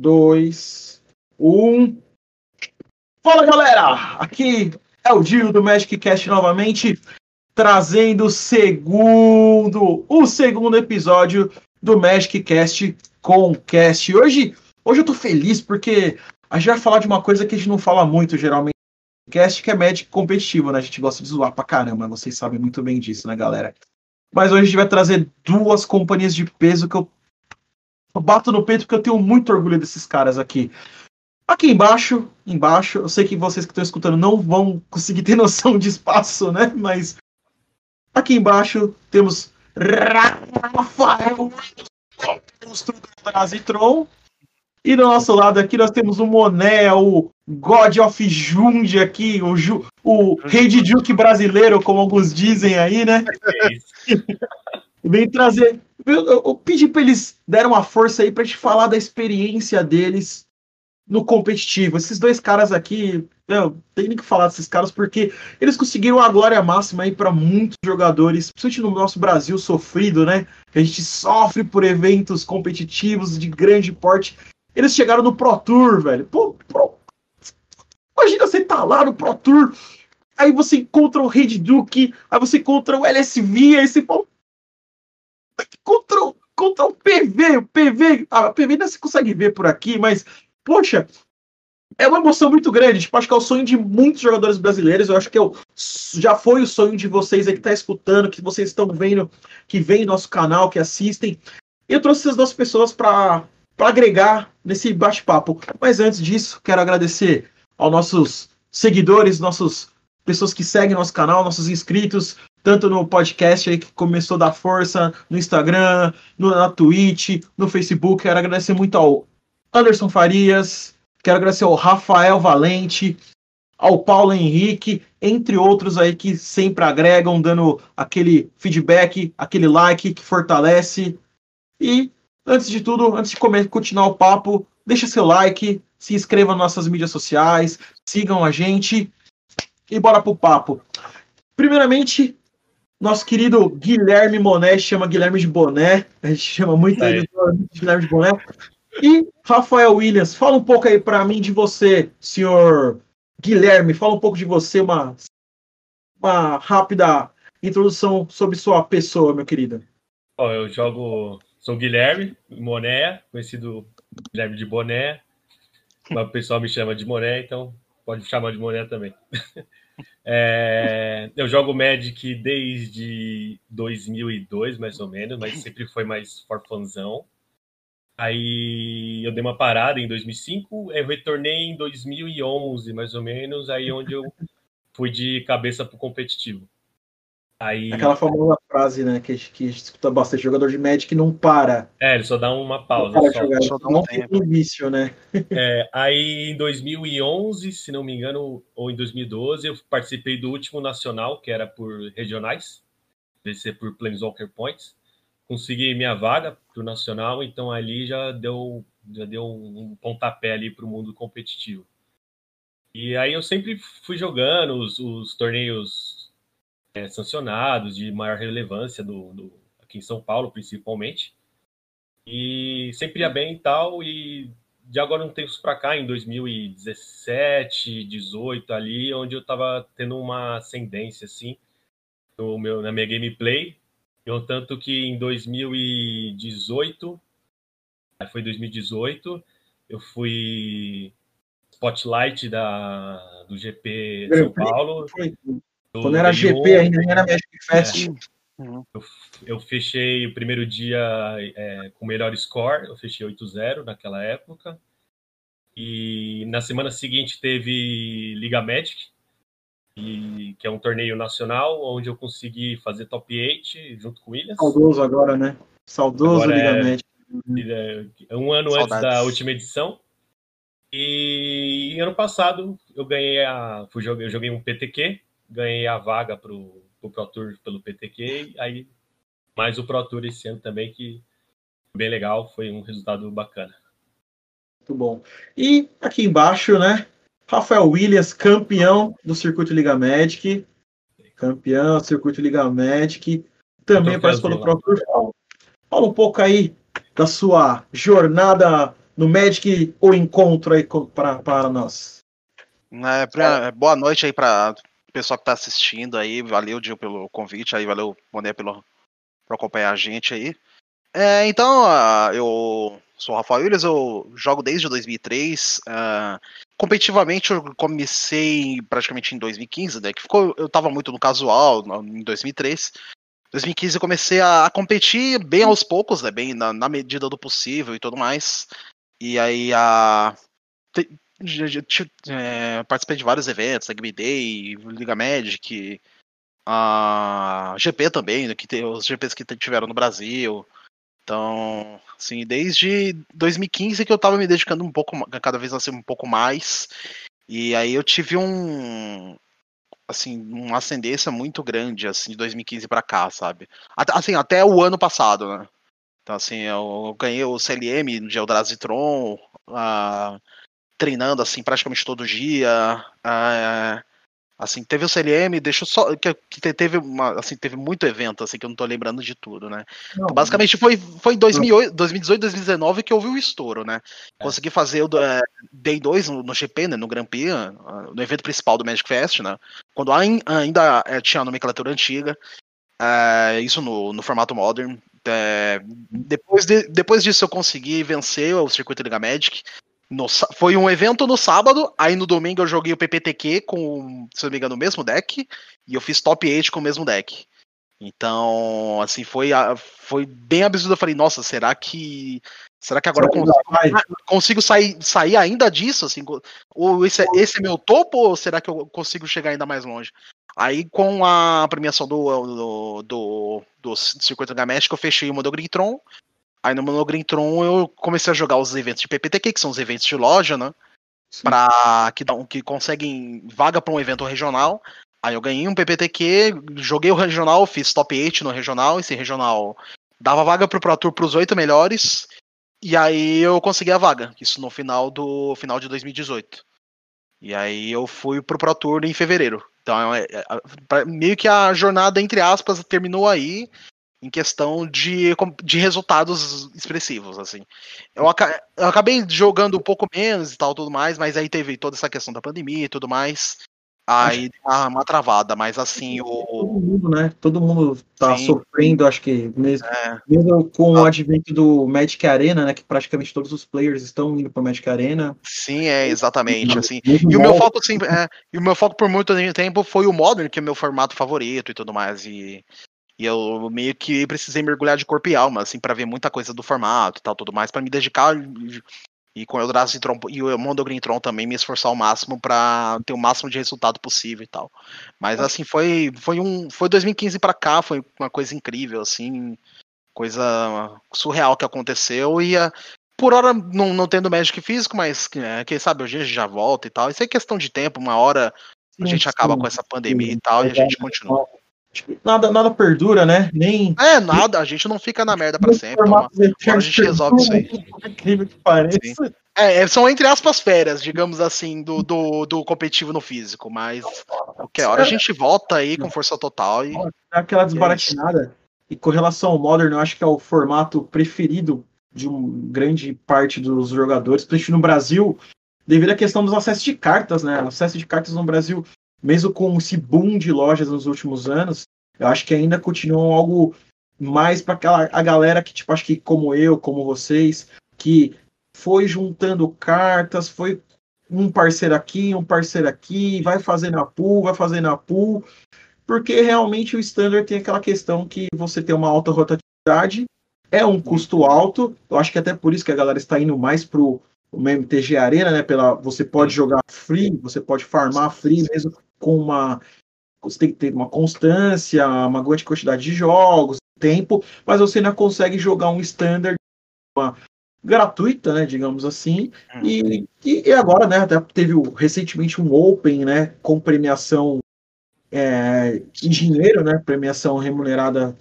dois, um. Fala galera! Aqui é o Dio do Magic Cast novamente, trazendo o segundo, o segundo episódio do Magic Cast com Cast. Hoje, hoje eu tô feliz porque a gente vai falar de uma coisa que a gente não fala muito geralmente no Cast, que é Magic competitivo, né? A gente gosta de zoar pra caramba, vocês sabem muito bem disso, né, galera? Mas hoje a gente vai trazer duas companhias de peso que eu eu bato no peito porque eu tenho muito orgulho desses caras aqui. Aqui embaixo, embaixo, eu sei que vocês que estão escutando não vão conseguir ter noção de espaço, né? Mas aqui embaixo temos Rafael, Nazitron. E do nosso lado aqui nós temos o Moné, o God of Jund aqui, o, Ju, o rei de Duke brasileiro, como alguns dizem aí, né? É Vem trazer eu, eu, pedi para eles deram uma força aí para te falar da experiência deles no competitivo. Esses dois caras aqui, eu tenho que falar desses caras porque eles conseguiram a glória máxima aí para muitos jogadores, principalmente no nosso Brasil sofrido, né? A gente sofre por eventos competitivos de grande porte. Eles chegaram no Pro Tour, velho. Pô, pro... Imagina você tá lá no Pro Tour, aí você encontra o Red Duke, aí você encontra o LSV, aí você fala, contra, o, contra o PV. O PV, a PV não se consegue ver por aqui, mas, poxa, é uma emoção muito grande. Tipo, acho que é o sonho de muitos jogadores brasileiros. Eu acho que eu, já foi o sonho de vocês aí que tá escutando, que vocês estão vendo, que vem nosso canal, que assistem. Eu trouxe essas duas pessoas para agregar nesse bate-papo. Mas antes disso, quero agradecer aos nossos seguidores, nossos pessoas que seguem nosso canal, nossos inscritos, tanto no podcast aí que começou a dar força, no Instagram, no, na Twitch, no Facebook. Quero agradecer muito ao Anderson Farias, quero agradecer ao Rafael Valente, ao Paulo Henrique, entre outros aí que sempre agregam, dando aquele feedback, aquele like que fortalece. E antes de tudo, antes de começar, continuar o papo, deixa seu like, se inscreva nas nossas mídias sociais, sigam a gente e bora pro papo. Primeiramente, nosso querido Guilherme Moné chama Guilherme de Boné. A gente chama muito é. ele de Guilherme de Boné. E Rafael Williams, fala um pouco aí para mim de você, senhor Guilherme. Fala um pouco de você, uma, uma rápida introdução sobre sua pessoa, meu querido. Bom, eu jogo. Sou Guilherme Moné, conhecido Guilherme de Boné. O pessoal me chama de Moné, então pode chamar de Moné também. É, eu jogo Magic desde 2002, mais ou menos, mas sempre foi mais forfanzão. Aí eu dei uma parada em 2005, eu retornei em 2011, mais ou menos, aí onde eu fui de cabeça pro competitivo. Aí... Aquela famosa frase, né, que, que a gente escuta bastante, jogador de Magic não para. É, ele só dá uma pausa. Não, só. Jogar, só dá um não tem início, né? É, aí em 2011, se não me engano, ou em 2012, eu participei do último nacional, que era por regionais, ser por Planeswalker Points. Consegui minha vaga pro nacional, então ali já deu, já deu um pontapé ali pro mundo competitivo. E aí eu sempre fui jogando os, os torneios é, sancionados de maior relevância do, do, aqui em São Paulo, principalmente. E sempre ia bem e tal, e de agora um tempo para cá, em 2017, 18 ali, onde eu estava tendo uma ascendência assim no meu, na minha gameplay. Eu, tanto que em 2018, foi 2018, eu fui spotlight da, do GP São Paulo. Foi. Quando era GP ainda, era Magic Fest. É. Eu, eu, fechei o primeiro dia é, com melhor score, eu fechei 8-0 naquela época. E na semana seguinte teve Liga Magic, e, que é um torneio nacional, onde eu consegui fazer top 8 junto com o Williams. Saudoso agora, né? Saudoso agora Liga é, Magic. É, um ano Saudades. antes da última edição. E ano passado eu ganhei a. Eu joguei um PTQ, ganhei a vaga para o Pro Tour pelo PTQ, aí mais o Pro Tour esse ano também, que bem legal, foi um resultado bacana. Muito bom. E aqui embaixo, né? Rafael Williams, campeão do Circuito Liga Magic. Campeão do Circuito Liga Magic. Também participou do Pro Tour. Fala um pouco aí da sua jornada no Magic o encontro aí para nós? É, pra, boa noite aí para pessoal que está assistindo aí. Valeu, Gil, pelo convite aí. Valeu, Boné, pelo, por acompanhar a gente aí. É, então, uh, eu sou o Rafael Williams, eu jogo desde 2003. Uh, competitivamente, eu comecei praticamente em 2015, né? Que ficou, eu estava muito no casual em 2003. 2015 eu comecei a, a competir bem aos poucos, né? Bem na, na, medida do possível e tudo mais. E aí a. Te, é, participei de vários eventos, a Game Day, Liga Magic, a GP também, né, que tem, os GPs que tiveram no Brasil. Então, assim, desde 2015 que eu tava me dedicando um pouco, cada vez assim, um pouco mais. E aí eu tive um, assim, uma ascendência muito grande, assim, de 2015 para cá, sabe? Assim, até o ano passado, né? Então, assim, eu ganhei o CLM no Geodrazitron, uh, treinando, assim, praticamente todo dia. Uh, Assim, teve o CLM, deixou só. Que, que, teve uma, assim, teve muito evento, assim, que eu não tô lembrando de tudo, né? Não, então, basicamente foi, foi em 2008, 2018, 2019 que houve o estouro, né? É. Consegui fazer o é, Day 2 no, no, GP, né? No Grand Prix, no evento principal do Magic Fest, né? Quando ainda é, tinha a nomenclatura antiga. É, isso no, no formato modern. É, depois, de, depois disso eu consegui vencer o circuito Liga Magic. No, foi um evento no sábado, aí no domingo eu joguei o PPTQ com, se não me engano, o mesmo deck, e eu fiz top 8 com o mesmo deck. Então, assim, foi, foi bem absurdo. Eu falei, nossa, será que. Será que agora eu consigo, consigo sair, sair ainda disso? Assim, ou esse, é, esse é meu topo, ou será que eu consigo chegar ainda mais longe? Aí, com a premiação do, do, do, do Circuito Gaméstico, eu fechei o Modogrintron Aí no Monogrintron eu comecei a jogar os eventos de PPTQ, que são os eventos de loja, né? Para que, que conseguem vaga para um evento regional. Aí eu ganhei um PPTQ, joguei o regional, fiz top 8 no regional. Esse regional dava vaga pro Pro Tour pros oito melhores. E aí eu consegui a vaga. Isso no final do final de 2018. E aí eu fui pro Pro Tour em fevereiro. Então é, é, é, meio que a jornada, entre aspas, terminou aí em questão de, de resultados expressivos, assim. Eu, eu, acabei jogando um pouco menos e tal, tudo mais, mas aí teve toda essa questão da pandemia e tudo mais. Aí uma, uma travada, mas assim, o. Todo mundo, né? Todo mundo tá Sim. sofrendo, acho que mesmo, é. mesmo com ah. o advento do Magic Arena, né? Que praticamente todos os players estão indo pro Magic Arena. Sim, é, exatamente. Assim. E o meu foco, é, e o meu foco por muito tempo foi o Modern, que é meu formato favorito e tudo mais. E e eu meio que precisei mergulhar de corpo e alma, assim, para ver muita coisa do formato e tal, tudo mais, para me dedicar e com o Eldrazi e o Mondo Green Tron também me esforçar ao máximo para ter o máximo de resultado possível e tal. Mas assim, foi foi um foi 2015 para cá, foi uma coisa incrível assim, coisa surreal que aconteceu e uh, por hora não, não tendo Magic físico, mas é, quem sabe hoje a gente já volta e tal. Isso é questão de tempo, uma hora a gente acaba com essa pandemia e tal e a gente continua. Nada, nada perdura, né? Nem. É, nada, a gente não fica na merda pra sempre. Uma, a gente resolve isso aí. Incrível que pareça. É, é, são entre aspas férias, digamos assim, do, do, do competitivo no físico, mas qualquer hora a gente volta aí com força total e. Aquela desbaratinada. E com relação ao Modern, eu acho que é o formato preferido de uma grande parte dos jogadores, principalmente no Brasil, devido à questão dos acessos de cartas, né? O acesso de cartas no Brasil mesmo com esse boom de lojas nos últimos anos, eu acho que ainda continuam algo mais para aquela a galera que, tipo, acho que como eu, como vocês, que foi juntando cartas, foi um parceiro aqui, um parceiro aqui, vai fazer na pool, vai fazer na pool, porque realmente o standard tem aquela questão que você tem uma alta rotatividade, é um custo alto, eu acho que até por isso que a galera está indo mais pro o MTG Arena, né? Pela, você pode jogar free, você pode farmar free mesmo com uma. Você tem que ter uma constância, uma grande quantidade de jogos, tempo, mas você ainda consegue jogar um standard uma, gratuita, né, digamos assim. E, uhum. e, e, agora, né, até teve recentemente um Open, né, com premiação é, em dinheiro, né, premiação remunerada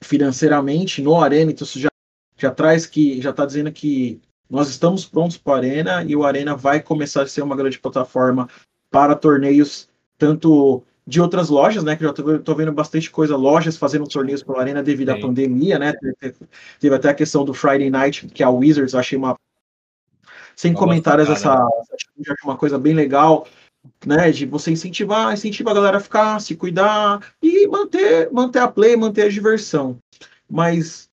financeiramente no Arena, então isso já, já traz que, já está dizendo que nós estamos prontos para o Arena e o Arena vai começar a ser uma grande plataforma para torneios, tanto de outras lojas, né? Que já estou vendo bastante coisa, lojas fazendo torneios para o Arena devido Sim. à pandemia, né? Teve, teve, até a questão do Friday Night, que a Wizards, eu achei uma sem comentários essa, uma coisa bem legal, né? De você incentivar, incentivar a galera a ficar, se cuidar e manter, manter a play, manter a diversão. Mas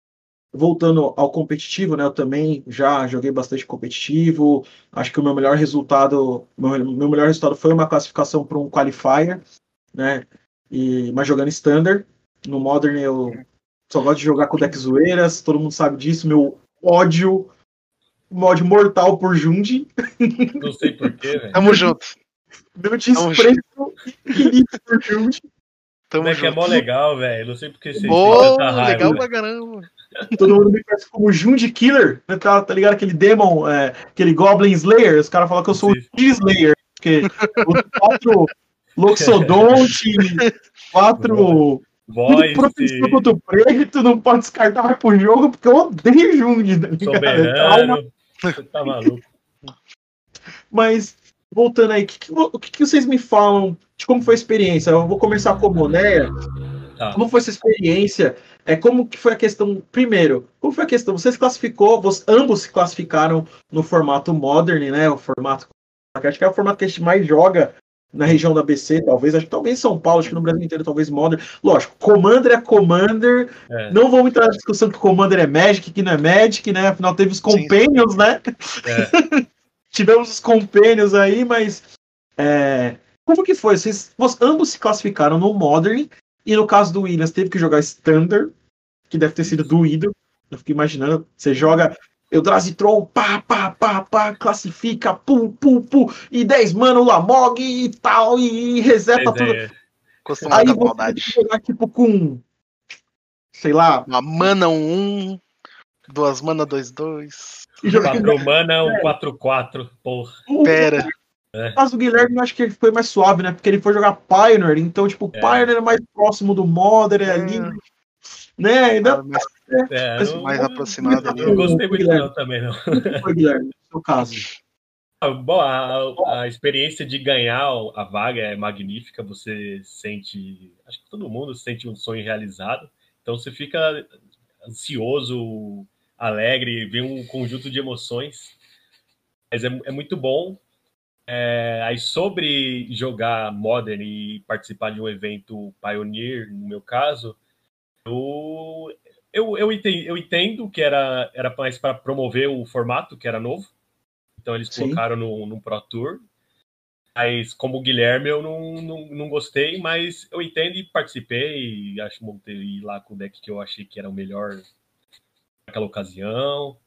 voltando ao competitivo, né? Eu também já joguei bastante competitivo. Acho que o meu melhor resultado, meu, meu melhor resultado foi uma classificação para um qualifier, né? E, mas jogando standard. No Modern eu só gosto de jogar com deck zoeiras, todo mundo sabe disso. Meu ódio, ódio mortal por Jund. Não sei porquê, velho. Tamo junto. Meu desprezo infinito por Jund. Tamo é que é mó legal, velho. Não sei porque vocês Boa, legal pra caramba. Todo mundo me conhece como Jund Killer. né? Tá, tá ligado? Aquele Demon, é, aquele Goblin Slayer. Os caras falam que eu sou o Sim. Jund Slayer. Porque os quatro Loxodonte, quatro. Tudo Voz, proteção contra o preto, não pode descartar mais pro jogo, porque eu odeio Jund. tá ligado? É trauma. soberano. Você tá maluco. Mas, voltando aí, o o que, que vocês me falam de como foi a experiência? Eu vou começar com a Monéia. Tá. Como foi essa experiência? É como que foi a questão? Primeiro, como foi a questão? Você se classificou, você- ambos se classificaram no formato Modern, né? O formato que acho que é o formato que a gente mais joga na região da BC, talvez. Acho que talvez em São Paulo, acho que no Brasil inteiro, talvez Modern. Lógico, Commander é Commander. É, Não vamos entrar na discussão que Commander é Magic, que não é Magic, né? Afinal, teve os Companions, né? é. Tivemos os Companions aí, mas. é, como que foi? Vocês, vocês ambos se classificaram no Modern, e no caso do Williams, teve que jogar Standard, que deve ter sido doído. Eu fico imaginando. Você joga Eldrazi-Tron, pá, pá, pá, pá, classifica, pum, pum, pum, e 10 mano, Lamog e tal, e reseta Mas tudo. é, Costuma Aí você tem maldade. que jogar tipo com. Sei lá. Uma mana 1, duas mana 2-2. e jogar- quatro mana, um 4-4. Porra. o- Pera. No caso do Guilherme, eu acho que ele foi mais suave, né? Porque ele foi jogar Pioneer, então, tipo, o É. Pioneer é mais próximo do Modern é ali, né? Ainda mais, É, Mas não, mais aproximado ali. não gostei muito Guilherme. não também, não. foi, Guilherme, no seu caso. Ah, Bom, a, a experiência de ganhar a vaga é magnífica. Você sente, acho que todo mundo sente um sonho realizado. Então você fica ansioso, alegre, vê um conjunto de emoções. Mas é, é muito bom. É, aí sobre jogar Modern e participar de um evento Pioneer, no meu caso, eu, eu, eu, entendo, eu entendo que era, era mais para promover o formato, que era novo. Então eles Sim. colocaram no, no Pro Tour. Mas como o Guilherme eu não, não, não gostei, mas eu entendo e participei. E acho que montei lá com o deck que eu achei que era o melhor naquela ocasião.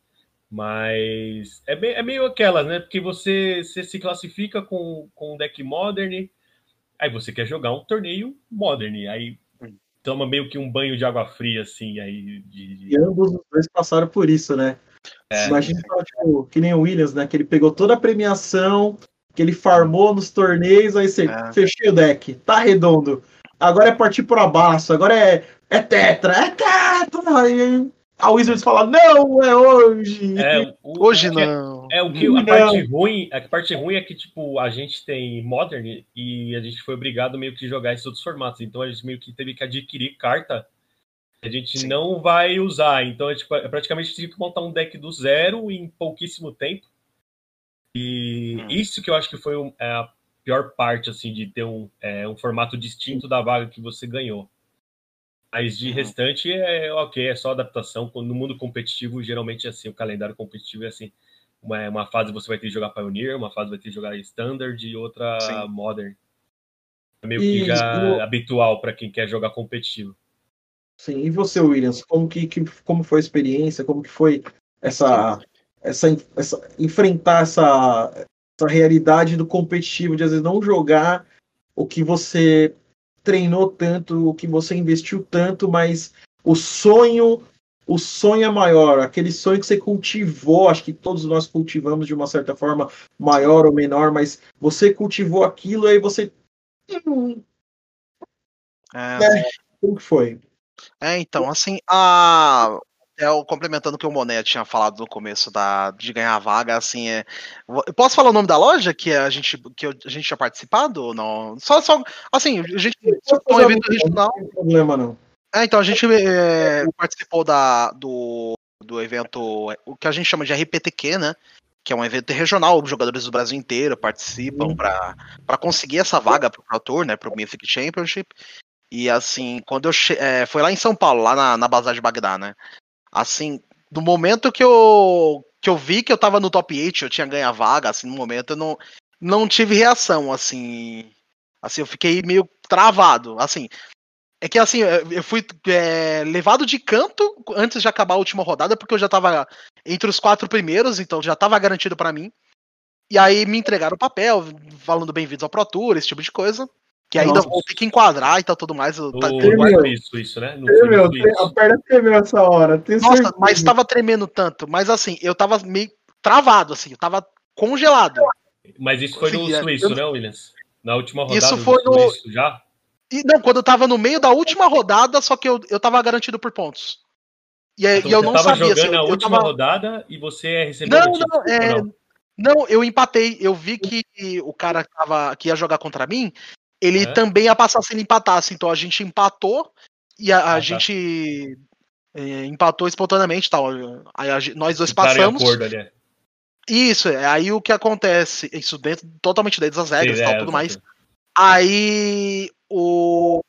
Mas é, bem, é meio aquelas, né? Porque você, você se classifica com, com um deck modern, aí você quer jogar um torneio modern, aí toma meio que um banho de água fria, assim, aí de, de- E ambos os dois passaram por isso, né? É. Imagina tipo, que nem o Williams, né? Que ele pegou toda a premiação, que ele farmou nos torneios, aí você É. fechou o deck, tá redondo. Agora é partir pro abaixo, agora é, é tetra, é tetra! Aí a Wizards fala, não, é hoje! É, o- Hoje que é- não. É o que Não. a parte ruim, a parte ruim é que tipo a gente tem Modern e a gente foi obrigado meio que jogar esses outros formatos, então a gente meio que teve que adquirir carta que a gente Sim. não vai usar, então é, tipo, é praticamente tive que montar um deck do zero em pouquíssimo tempo. E Hum. isso que eu acho que foi é a pior parte assim de ter um, é, um formato distinto da vaga que você ganhou. Mas de Uhum. restante é ok, é só adaptação. No mundo competitivo, geralmente é assim, o calendário competitivo é assim. Uma, uma fase você vai ter que jogar Pioneer, uma fase vai ter que jogar Standard e outra Sim. Modern. É meio E que já no- habitual para quem quer jogar competitivo. Sim, e você, Williams, como que, que- como foi a experiência, como que foi essa, essa, essa enfrentar essa, essa realidade do competitivo de às vezes não jogar o que você treinou tanto, o que você investiu tanto, mas o sonho, o sonho é maior, aquele sonho que você cultivou, acho que todos nós cultivamos de uma certa forma, maior ou menor, mas você cultivou aquilo aí você Hum, É, né? como que foi? É, então, assim, a. É, o- complementando o que o Monet tinha falado no começo da, de ganhar a vaga, assim, é. Eu posso falar o nome da loja que a gente, que a gente tinha participado ou não? Só, só, assim, a gente um evento regional. Não tem problema, não. É, então, a gente é, participou da, do, do evento, o que a gente chama de RPTQ, né? que é um evento regional, os jogadores do Brasil inteiro participam Uhum. para conseguir essa vaga pro Pro Tour, né, pro Mythic Championship. E assim, quando eu che é, foi lá em São Paulo, lá na, na Bazar de Bagdá, né? Assim, no momento que eu que eu vi que eu tava no top 8, eu tinha ganho a vaga, assim, no momento eu não não tive reação, assim, assim, eu fiquei meio travado, assim. É que assim, eu fui é, levado de canto antes de acabar a última rodada, porque eu já tava entre os quatro primeiros, então já tava garantido pra mim. E aí me entregaram o papel, falando bem-vindos ao Pro Tour, esse tipo de coisa. Que ainda Nossa. vou ter que enquadrar e tal, tudo mais. No, tá- Tremeu. Suíço, isso, né? No, Ei, foi no meu, Suíço. a perna tremeu essa hora. Nossa, certeza. mas tava tremendo tanto. Mas assim, eu tava meio travado, assim, eu tava congelado. Mas isso foi no é. Suíço, Eu- né, Williams? Na última rodada Isso foi no- Suíço já? E não, quando eu tava no meio da última rodada, só que eu, eu tava garantido por pontos. E, aí- Então e eu não tava sabia jogando assim, a eu última tava... rodada e você recebeu Não, não, é, não? Não, eu empatei. Eu vi que o cara tava, que ia jogar contra mim, ele É. também ia passar se ele empatasse. Então a gente empatou e a, a Ah, tá. gente é, empatou espontaneamente tal. Aí a nós dois passamos. acordo ali. Isso, é, aí o que acontece, isso dentro, totalmente dentro das regras Sim, e tal, é, tudo mais. Aí o.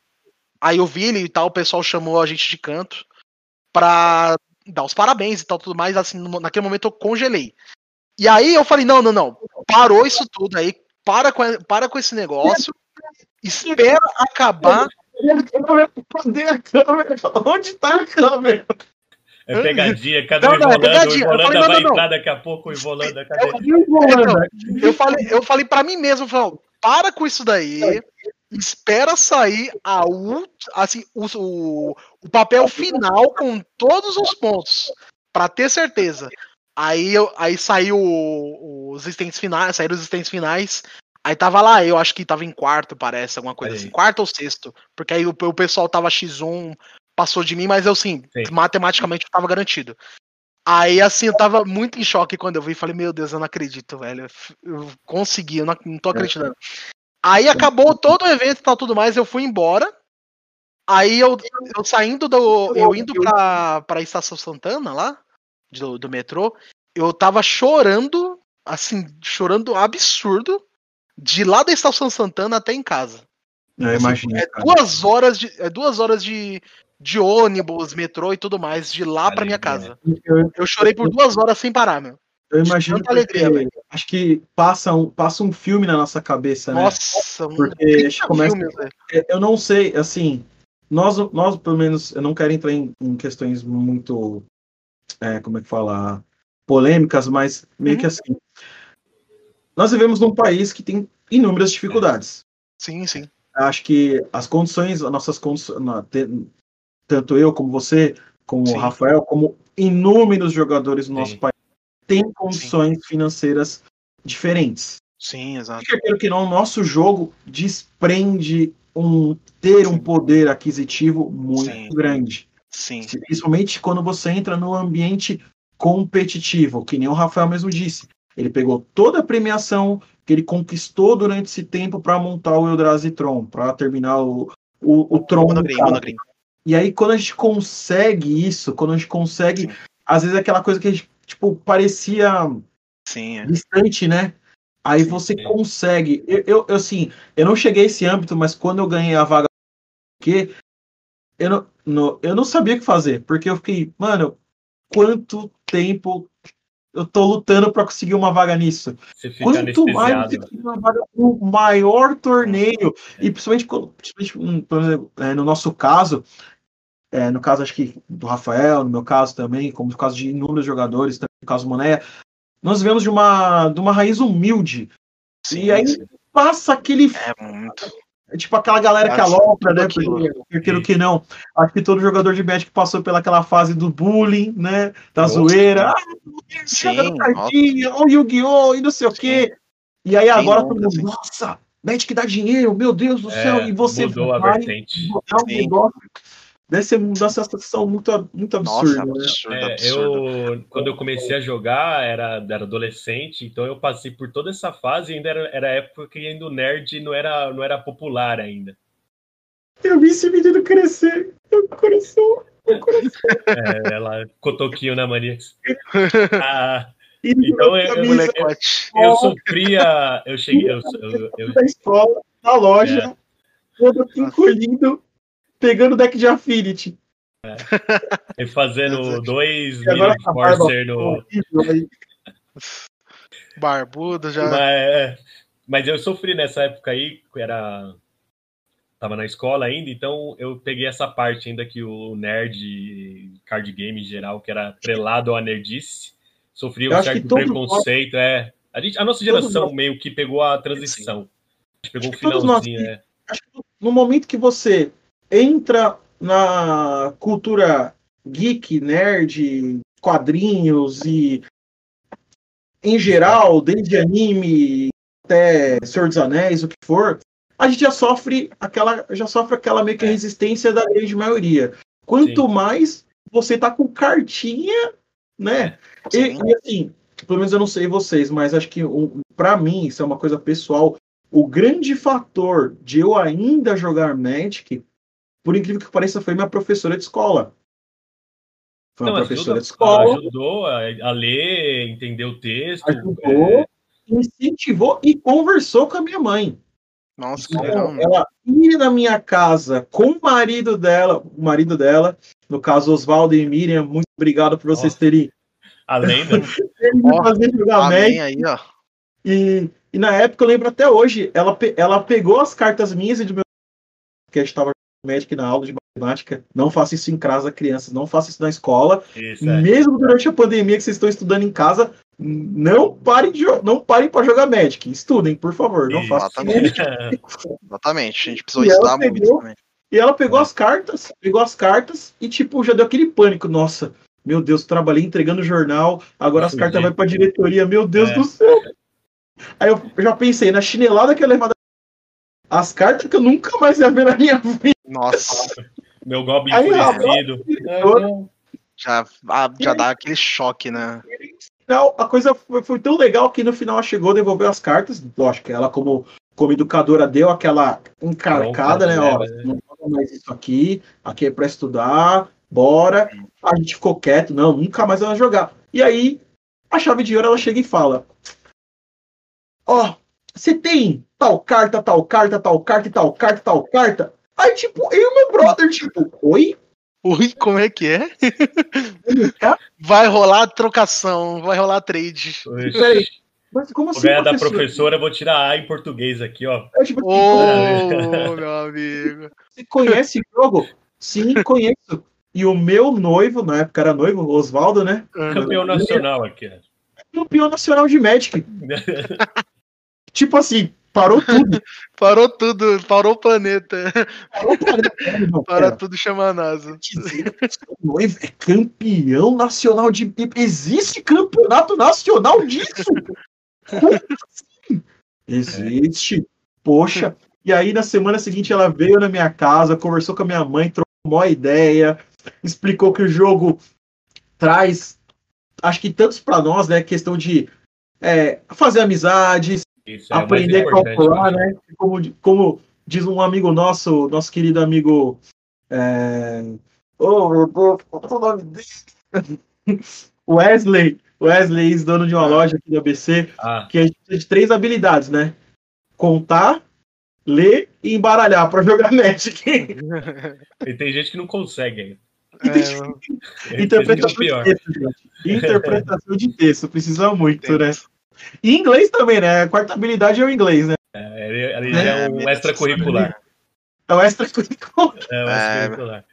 Aí eu vi ele e tal, o pessoal chamou a gente de canto pra dar os parabéns e tal, tudo mais. Assim, naquele momento eu congelei. E aí eu falei, não, não, não. Parou isso tudo aí. Para com, para com esse negócio. Espera acabar. Cadê a câmera? Onde tá a câmera? É pegadinha, cadê Não, não, é Ivolanda? pegadinha. O Eu falei, Ivolanda não, vai não, entrar daqui a pouco, o Ivolanda, cadê? Então, eu falei, eu falei para mim mesmo, eu falei, ó, para com isso daí. Espera sair a ult, assim, o, o, o papel final com todos os pontos. Pra ter certeza. Aí, eu, aí saiu os existentes finais, saíram os existentes finais. Aí tava lá, eu acho que tava em quarto, parece, alguma coisa Aí. assim. Quarto ou sexto. Porque aí o, o pessoal tava X1, passou de mim, mas eu sim, Sim. matematicamente eu tava garantido. Aí assim, eu tava muito em choque quando eu vi. Falei, meu Deus, eu não acredito, velho. Eu consegui, eu não, não tô acreditando. Aí acabou todo o evento e tal, tudo mais, eu fui embora. Aí eu, eu saindo do. Eu indo pra, pra Estação Santana lá, do, do metrô, eu tava chorando, assim, chorando absurdo, de lá da Estação Santana até em casa. Eu imagino. É duas horas de, é duas horas de, de ônibus, metrô e tudo mais, de lá pra minha casa. Eu, Eu chorei por duas horas sem parar, meu. eu imagino tanta alegria, velho. acho que passa um, passa um filme na nossa cabeça, né? Nossa, um Porque a gente 30 começa- velho. É, Eu não sei, assim, nós, nós pelo menos, eu não quero entrar em, em questões muito, é, como é que fala, polêmicas, mas meio Uhum. que assim, nós vivemos num país que tem inúmeras dificuldades. Sim, sim. Acho que as condições, as nossas condições, tanto eu como você, como Sim. o Rafael, como inúmeros jogadores do nosso Sim. país, têm condições financeiras diferentes. Sim, exato. Porque, quero que não, o nosso jogo desprende um ter um Sim. poder aquisitivo muito Sim. grande. Sim. Principalmente quando você entra no ambiente competitivo, que nem o Rafael mesmo disse. Ele pegou toda a premiação que ele conquistou durante esse tempo para montar o Eldrazi Tron, para terminar o, o, o Tron. E aí, quando a gente consegue isso, quando a gente consegue, Sim. às vezes é aquela coisa que a gente, tipo, parecia Sim, é. distante, né? Aí Sim, você sim. consegue. Eu, eu, eu, assim, eu não cheguei a esse âmbito, mas quando eu ganhei a vaga, porque eu não, no- eu não sabia o que fazer, porque eu fiquei, mano, quanto tempo eu tô lutando para conseguir uma vaga nisso? Quanto mais você conseguir uma vaga no maior torneio, e principalmente, principalmente hum, é, no nosso caso, é, no caso acho que do Rafael, no meu caso também, como no caso de inúmeros jogadores, também no caso do Monéia, nós vivemos de uma, de uma raiz humilde. Sim, e aí sim. passa aquele. É muito. É Tipo aquela galera que alopra, né? aquilo. Porque, aquilo que não. Acho que todo jogador de Magic passou pelaquela fase do bullying, né? Da Nossa, zoeira. Ah, jogando cartinha, ou Yu-Gi-Oh! e não sei o quê. E aí agora todo mundo, sim. nossa, Magic dá dinheiro, meu Deus do céu. É, E você mudou a vai vertente. botar um negócio. Deve ser uma sensação muito, muito Nossa, absurda. né? absurdo, É, absurdo. eu, quando eu comecei a jogar, era, era adolescente, então eu passei por toda essa fase e ainda era, era a época que ainda o nerd não era, não era popular ainda. Eu vi esse menino crescer. Meu coração. Meu coração. É, ela cotoquinho na mania. Ah, Então eu, eu, eu, eu sofria. Eu cheguei. Eu, eu, eu, da escola, na loja, é. todo encolhido, pegando deck de Affinity. É. E fazendo dois Million Forcer no. Barbudo já. Mas, é, mas eu sofri nessa época aí, era tava na escola ainda, então eu peguei essa parte ainda que o nerd card game em geral, que era trelado à nerdice, sofria um certo preconceito, nós... é. A, gente, a nossa geração meio que pegou a transição. A gente pegou o finalzinho, nós, é. Acho que no momento que você entra na cultura geek, nerd, quadrinhos e em geral, desde anime até Senhor dos Anéis, o que for, a gente já sofre aquela, já sofre aquela meio que é. resistência da grande maioria. Quanto Sim. mais você tá com cartinha, né? E, e, assim, pelo menos eu não sei vocês, mas acho que para mim, isso é uma coisa pessoal. O grande fator de eu ainda jogar Magic, por incrível que pareça, foi minha professora de escola. Foi uma não, professora ajuda, de escola. Ajudou a, a, ler, entender o texto. Ajudou, é... incentivou e conversou com a minha mãe. Nossa, então, ela ir na minha casa com o marido dela, o marido dela, no caso Oswaldo e Miriam, muito obrigado por vocês Nossa. terem. Além da. fazer jogar aí, ó. E, e na época eu lembro até hoje, ela, ela pegou as cartas minhas e do meu. que a gente estava Magic na aula de matemática. Não faça isso em casa, crianças. Não faça isso na escola. Isso, é. Mesmo durante a pandemia que vocês estão estudando em casa, não parem de não parem para jogar Magic. Estudem, por favor. Não façam Exatamente. Exatamente. A gente precisou e estudar pegou, muito também. E ela pegou as cartas, pegou as cartas e, tipo, já deu aquele pânico. Nossa, meu Deus, trabalhei entregando jornal, agora as cartas vão pra diretoria, meu Deus é. do céu. Aí eu já pensei na chinelada que eu levava as cartas que eu nunca mais ia ver na minha vida. Nossa. Meu Goblin enfurecido. Já, ah, já dá aquele choque, né? Não, a coisa foi, foi, tão legal que no final ela chegou, devolveu as cartas. Lógico, ela, como, como educadora, deu aquela encarcada, né? Ó, né? não fala mais isso aqui, aqui é pra estudar, bora. A gente ficou quieto, não, nunca mais ela jogar. E aí, a chave de ouro ela chega e fala: Ó, oh, você tem tal carta, tal carta, tal carta, tal carta, tal carta? Aí, tipo, eu e meu brother, tipo, oi? Oi, como é que é? vai rolar trocação, vai rolar trade. Peraí. Mas como assim? Ganhar da professora, vou tirar A em português aqui, ó. É, tipo, oh, meu amigo. Você conhece o jogo? Sim, conheço. E o meu noivo, na época era noivo, Oswaldo, né? Campeão nacional aqui. Campeão nacional de Magic. tipo assim, Parou tudo. parou tudo, parou o planeta. Parou o planeta. Para tudo chamar a NASA. Noivo é campeão nacional de. Existe campeonato nacional disso? Como assim? Existe. Poxa. E aí, na semana seguinte, ela veio na minha casa, conversou com a minha mãe, trocou uma ideia, explicou que o jogo traz, acho que tantos para nós, né? Questão de é, fazer amizades, isso, é aprender a calcular, né? Como, como diz um amigo nosso, nosso querido amigo. É... Oh, meu Deus, qual o nome dele? Wesley. Wesley, dono de uma ah. loja aqui do ABC, ah. que a gente tem de três habilidades, né? Contar, ler e embaralhar para jogar Magic. e tem gente que não consegue ainda. É, interpretação de texto. Interpretação de texto, precisa muito, né? E inglês também, né? A quarta habilidade é o inglês, né? É, ele, ele é, é um extracurricular. É um extracurricular. É um extracurricular.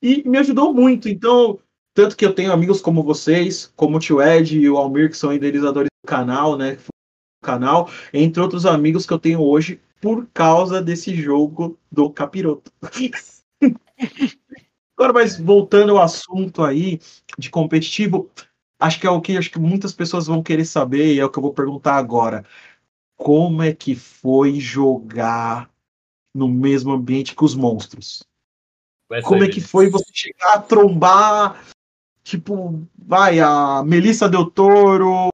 E me ajudou muito. Então, tanto que eu tenho amigos como vocês, como o Tio Ed e o Almir, que são idealizadores do canal, né? Do canal, entre outros amigos que eu tenho hoje, por causa desse jogo do capiroto. Agora, mas voltando ao assunto aí de competitivo, acho que é o que acho que muitas pessoas vão querer saber e é o que eu vou perguntar agora. Como é que foi jogar no mesmo ambiente que os monstros? Como é que foi você chegar a trombar, tipo, vai, a Melissa Del Toro,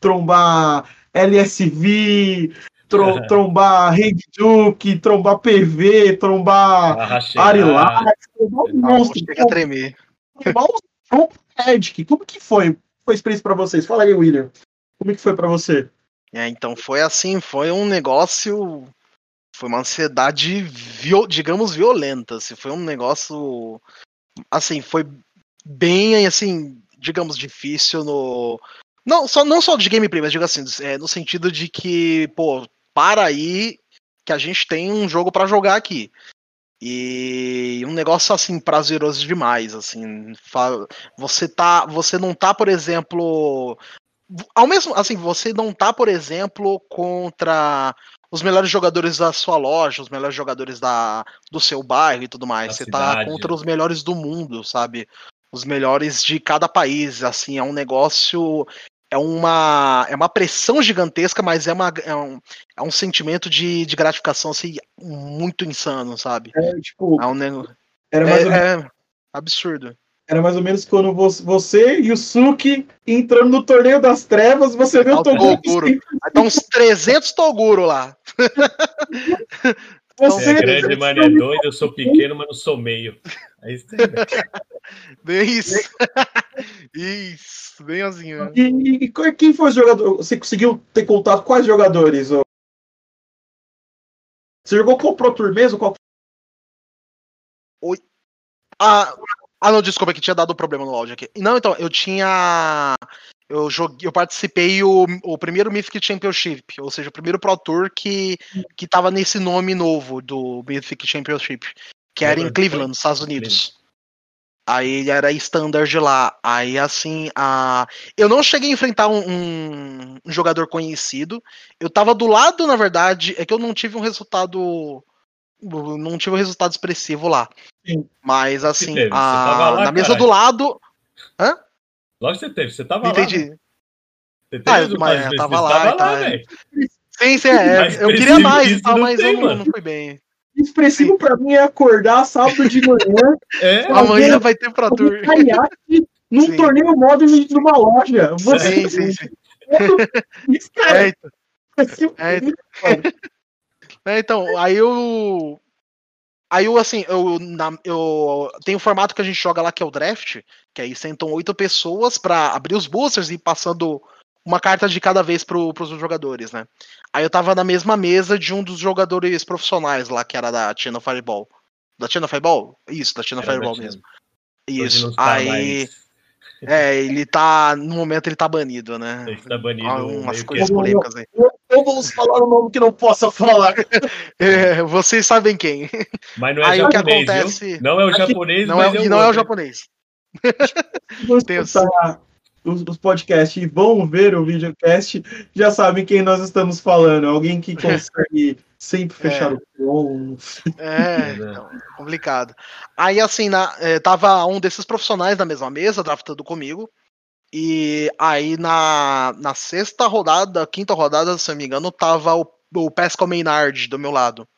trombar LSV, tro, trombar Rei Duke, trombar PV, trombar Arilax, trombar um monstro. Chega a tremer. Trombar um Magic. Como que foi foi a experiência para vocês? Fala aí, William. Como é que foi para você? É, então foi assim, foi um negócio, foi uma ansiedade, viol, digamos, violenta. Assim, foi um negócio, assim, foi bem, assim, digamos, difícil no, não só não só de gameplay, mas digo assim, é, no sentido de que, pô, para aí que a gente tem um jogo para jogar aqui. E um negócio assim prazeroso demais, assim, você tá, você não tá, por exemplo, ao mesmo, assim, você não tá, por exemplo, contra os melhores jogadores da sua loja, os melhores jogadores da, do seu bairro e tudo mais. você tá cidade. tá contra os melhores do mundo, sabe? Os melhores de cada país, assim, é um negócio é uma, é uma pressão gigantesca, mas é, uma, é, um, é um sentimento de, de gratificação assim, muito insano, sabe? É, tipo, é um negócio. Era mais é, menos, é absurdo. Era mais ou menos quando você e o Suki entrando no torneio das trevas, você vê o Toguro. Aí tá uns 300 Toguro lá. Você é grande, mas é doido, eu sou pequeno, mas não sou meio. É isso aí. Bem isso. isso, bem assim. E, e, quem foi o jogador? Você conseguiu ter contato com quais jogadores? Você jogou com o Pro Tour mesmo? Qual... Oi. Ah, ah, não, desculpa, que tinha dado um problema no áudio aqui. Não, então, eu tinha. Eu, joguei, eu participei o, o primeiro Mythic Championship, ou seja, o primeiro Pro Tour que, que tava nesse nome novo do Mythic Championship, que era em Cleveland, nos Estados Unidos. Aí era standard lá. Aí assim, a... eu não cheguei a enfrentar um, um, um, jogador conhecido. Eu tava do lado, na verdade, é que eu não tive um resultado. Não tive um resultado expressivo lá. Sim. Mas assim, a... lá, na mesa do lado. Hã? Lógico que você teve, você tava Entendi. lá. Você teve ah, mas, eu tava lá, tava lá, é. Sim, sim, é. Eu queria mais, tá, mas eu não, não fui bem. Expressivo para mim é acordar sábado de manhã. É, amanhã vai ter pra tour. num sim. torneio móvel numa loja. Você... Sim, sim, sim. Isso, cara. É, então. É, então. É, então, aí eu. Aí eu, assim, eu, na, eu tem um formato que a gente joga lá que é o draft, que aí sentam oito pessoas para abrir os boosters e passando uma carta de cada vez pro, pros jogadores, né? Aí eu tava na mesma mesa de um dos jogadores profissionais lá, que era da China Fireball. Da China Fireball? Isso, da China era Fireball mesmo. Isso. Tá aí. Mais. É, ele tá. No momento ele tá banido, né? Ele tá banido. Umas coisas polêmicas aí. Ou vamos falar o um nome que não possa falar. É, vocês sabem quem. Mas não é aí japonês, o que acontece. Viu? Não é o japonês, não é, é e não é o japonês. Vamos pensar os, os podcasts e vão ver o videocast, já sabem quem nós estamos falando. Alguém que consegue sempre fechar é. o tom. É, então, complicado. Aí, assim, na, é, tava um desses profissionais na mesma mesa, draftando comigo. E aí, na, na sexta rodada, quinta rodada, se não me engano, tava o, o Pascal Maynard do meu lado,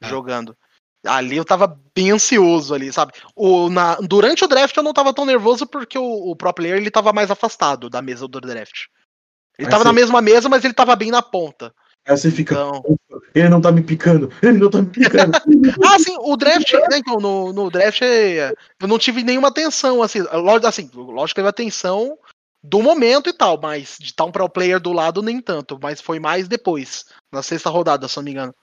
é. jogando. Ali eu tava bem ansioso ali, sabe? O, na, durante o draft eu não tava tão nervoso porque o, o pro player ele tava mais afastado da mesa do draft. Ele Aí tava você... na mesma mesa, mas ele tava bem na ponta. Aí você fica. Então... Ele não tá me picando, ele não tá me picando. ah, sim, o draft, né, então, no, no draft eu não tive nenhuma atenção, assim, lógico, assim, lógico que teve atenção do momento e tal, mas de estar um pro player do lado nem tanto, mas foi mais depois, na sexta rodada, se não me engano.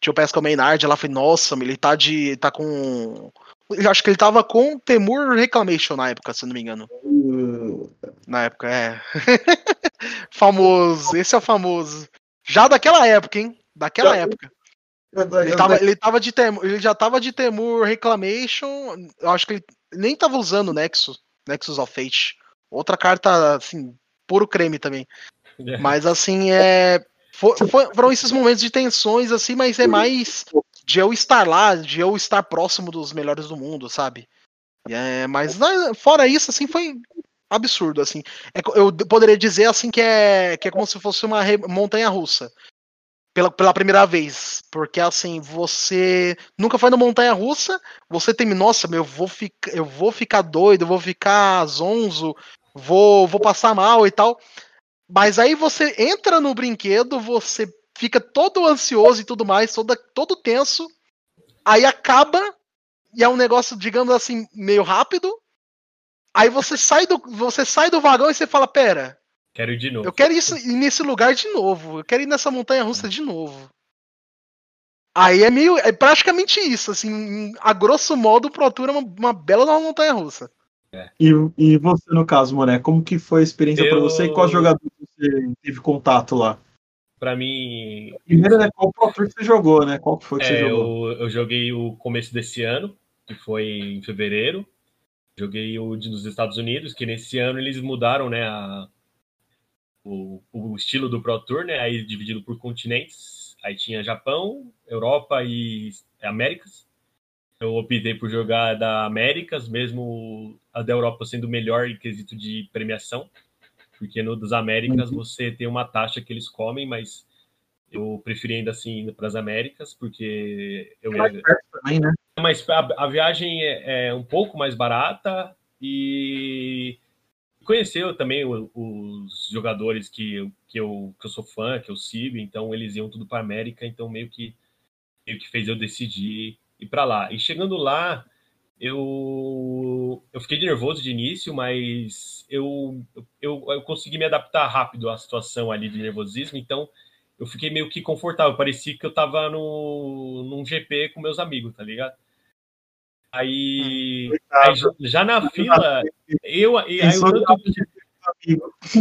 Tinha o Pascal Maynard lá, foi, nossa, ele tá de. tá com. Eu acho que ele tava com Temur Reclamation na época, se não me engano. Uh... Na época, é. famoso, esse é o famoso. Já daquela época, hein? Daquela já... época. Ele tava, ele tava de Temur, ele já tava de Temur Reclamation. Eu acho que ele nem tava usando Nexus, Nexus of Fate. Outra carta, assim, puro creme também. É. Mas assim, é. For, for, foram esses momentos de tensões, assim, mas é mais de eu estar lá, de eu estar próximo dos melhores do mundo, sabe? É, mas né, fora isso, assim, foi absurdo, assim. É, eu poderia dizer, assim, que é, que é como se fosse uma montanha russa. Pela, pela primeira vez. Porque, assim, você nunca foi na montanha russa, você tem, nossa, meu, eu vou, ficar, eu vou ficar doido, eu vou ficar zonzo, vou, vou passar mal e tal. Mas aí você entra no brinquedo, você fica todo ansioso e tudo mais, todo, todo tenso. Aí acaba, e é um negócio, digamos assim, meio rápido. Aí você sai do, você sai do vagão e você fala, pera, Quero ir de novo. eu quero ir, nesse lugar de novo. Eu quero ir nessa montanha russa de novo. Aí é meio. É praticamente isso, assim. A grosso modo, o Pro Tour é uma, uma bela nova montanha russa. E, e você, no caso, Moné, como que foi a experiência Eu- pra você e quais jogadores você teve contato lá? Pra mim, Primeiro, né, qual Pro Tour que você jogou, né? Qual que foi que você É, jogou? eu, eu joguei o começo desse ano, que foi em fevereiro. Joguei o de- dos Estados Unidos, que nesse ano eles mudaram, né, a- o, o estilo do Pro Tour, né, aí dividido por continentes. Aí tinha Japão, Europa e Américas. Eu optei por jogar da Américas, mesmo a da Europa sendo melhor em quesito de premiação, porque no das Américas você tem uma taxa que eles comem, mas eu preferi ainda assim ir para as Américas, porque eu Mais perto também, né? mas a, a viagem é, é um pouco mais barata e conheceu também o- os jogadores que, eu- que, eu, que eu sou fã, que eu sigo, então eles iam tudo para América, então meio que meio que fez eu decidir ir para lá. E chegando lá, eu eu fiquei nervoso de início, mas eu, eu eu consegui me adaptar rápido à situação ali de nervosismo, então eu fiquei meio que confortável, parecia que eu tava no, num GP com meus amigos, tá ligado? Aí, aí já- na fila, eu, e aí tanto,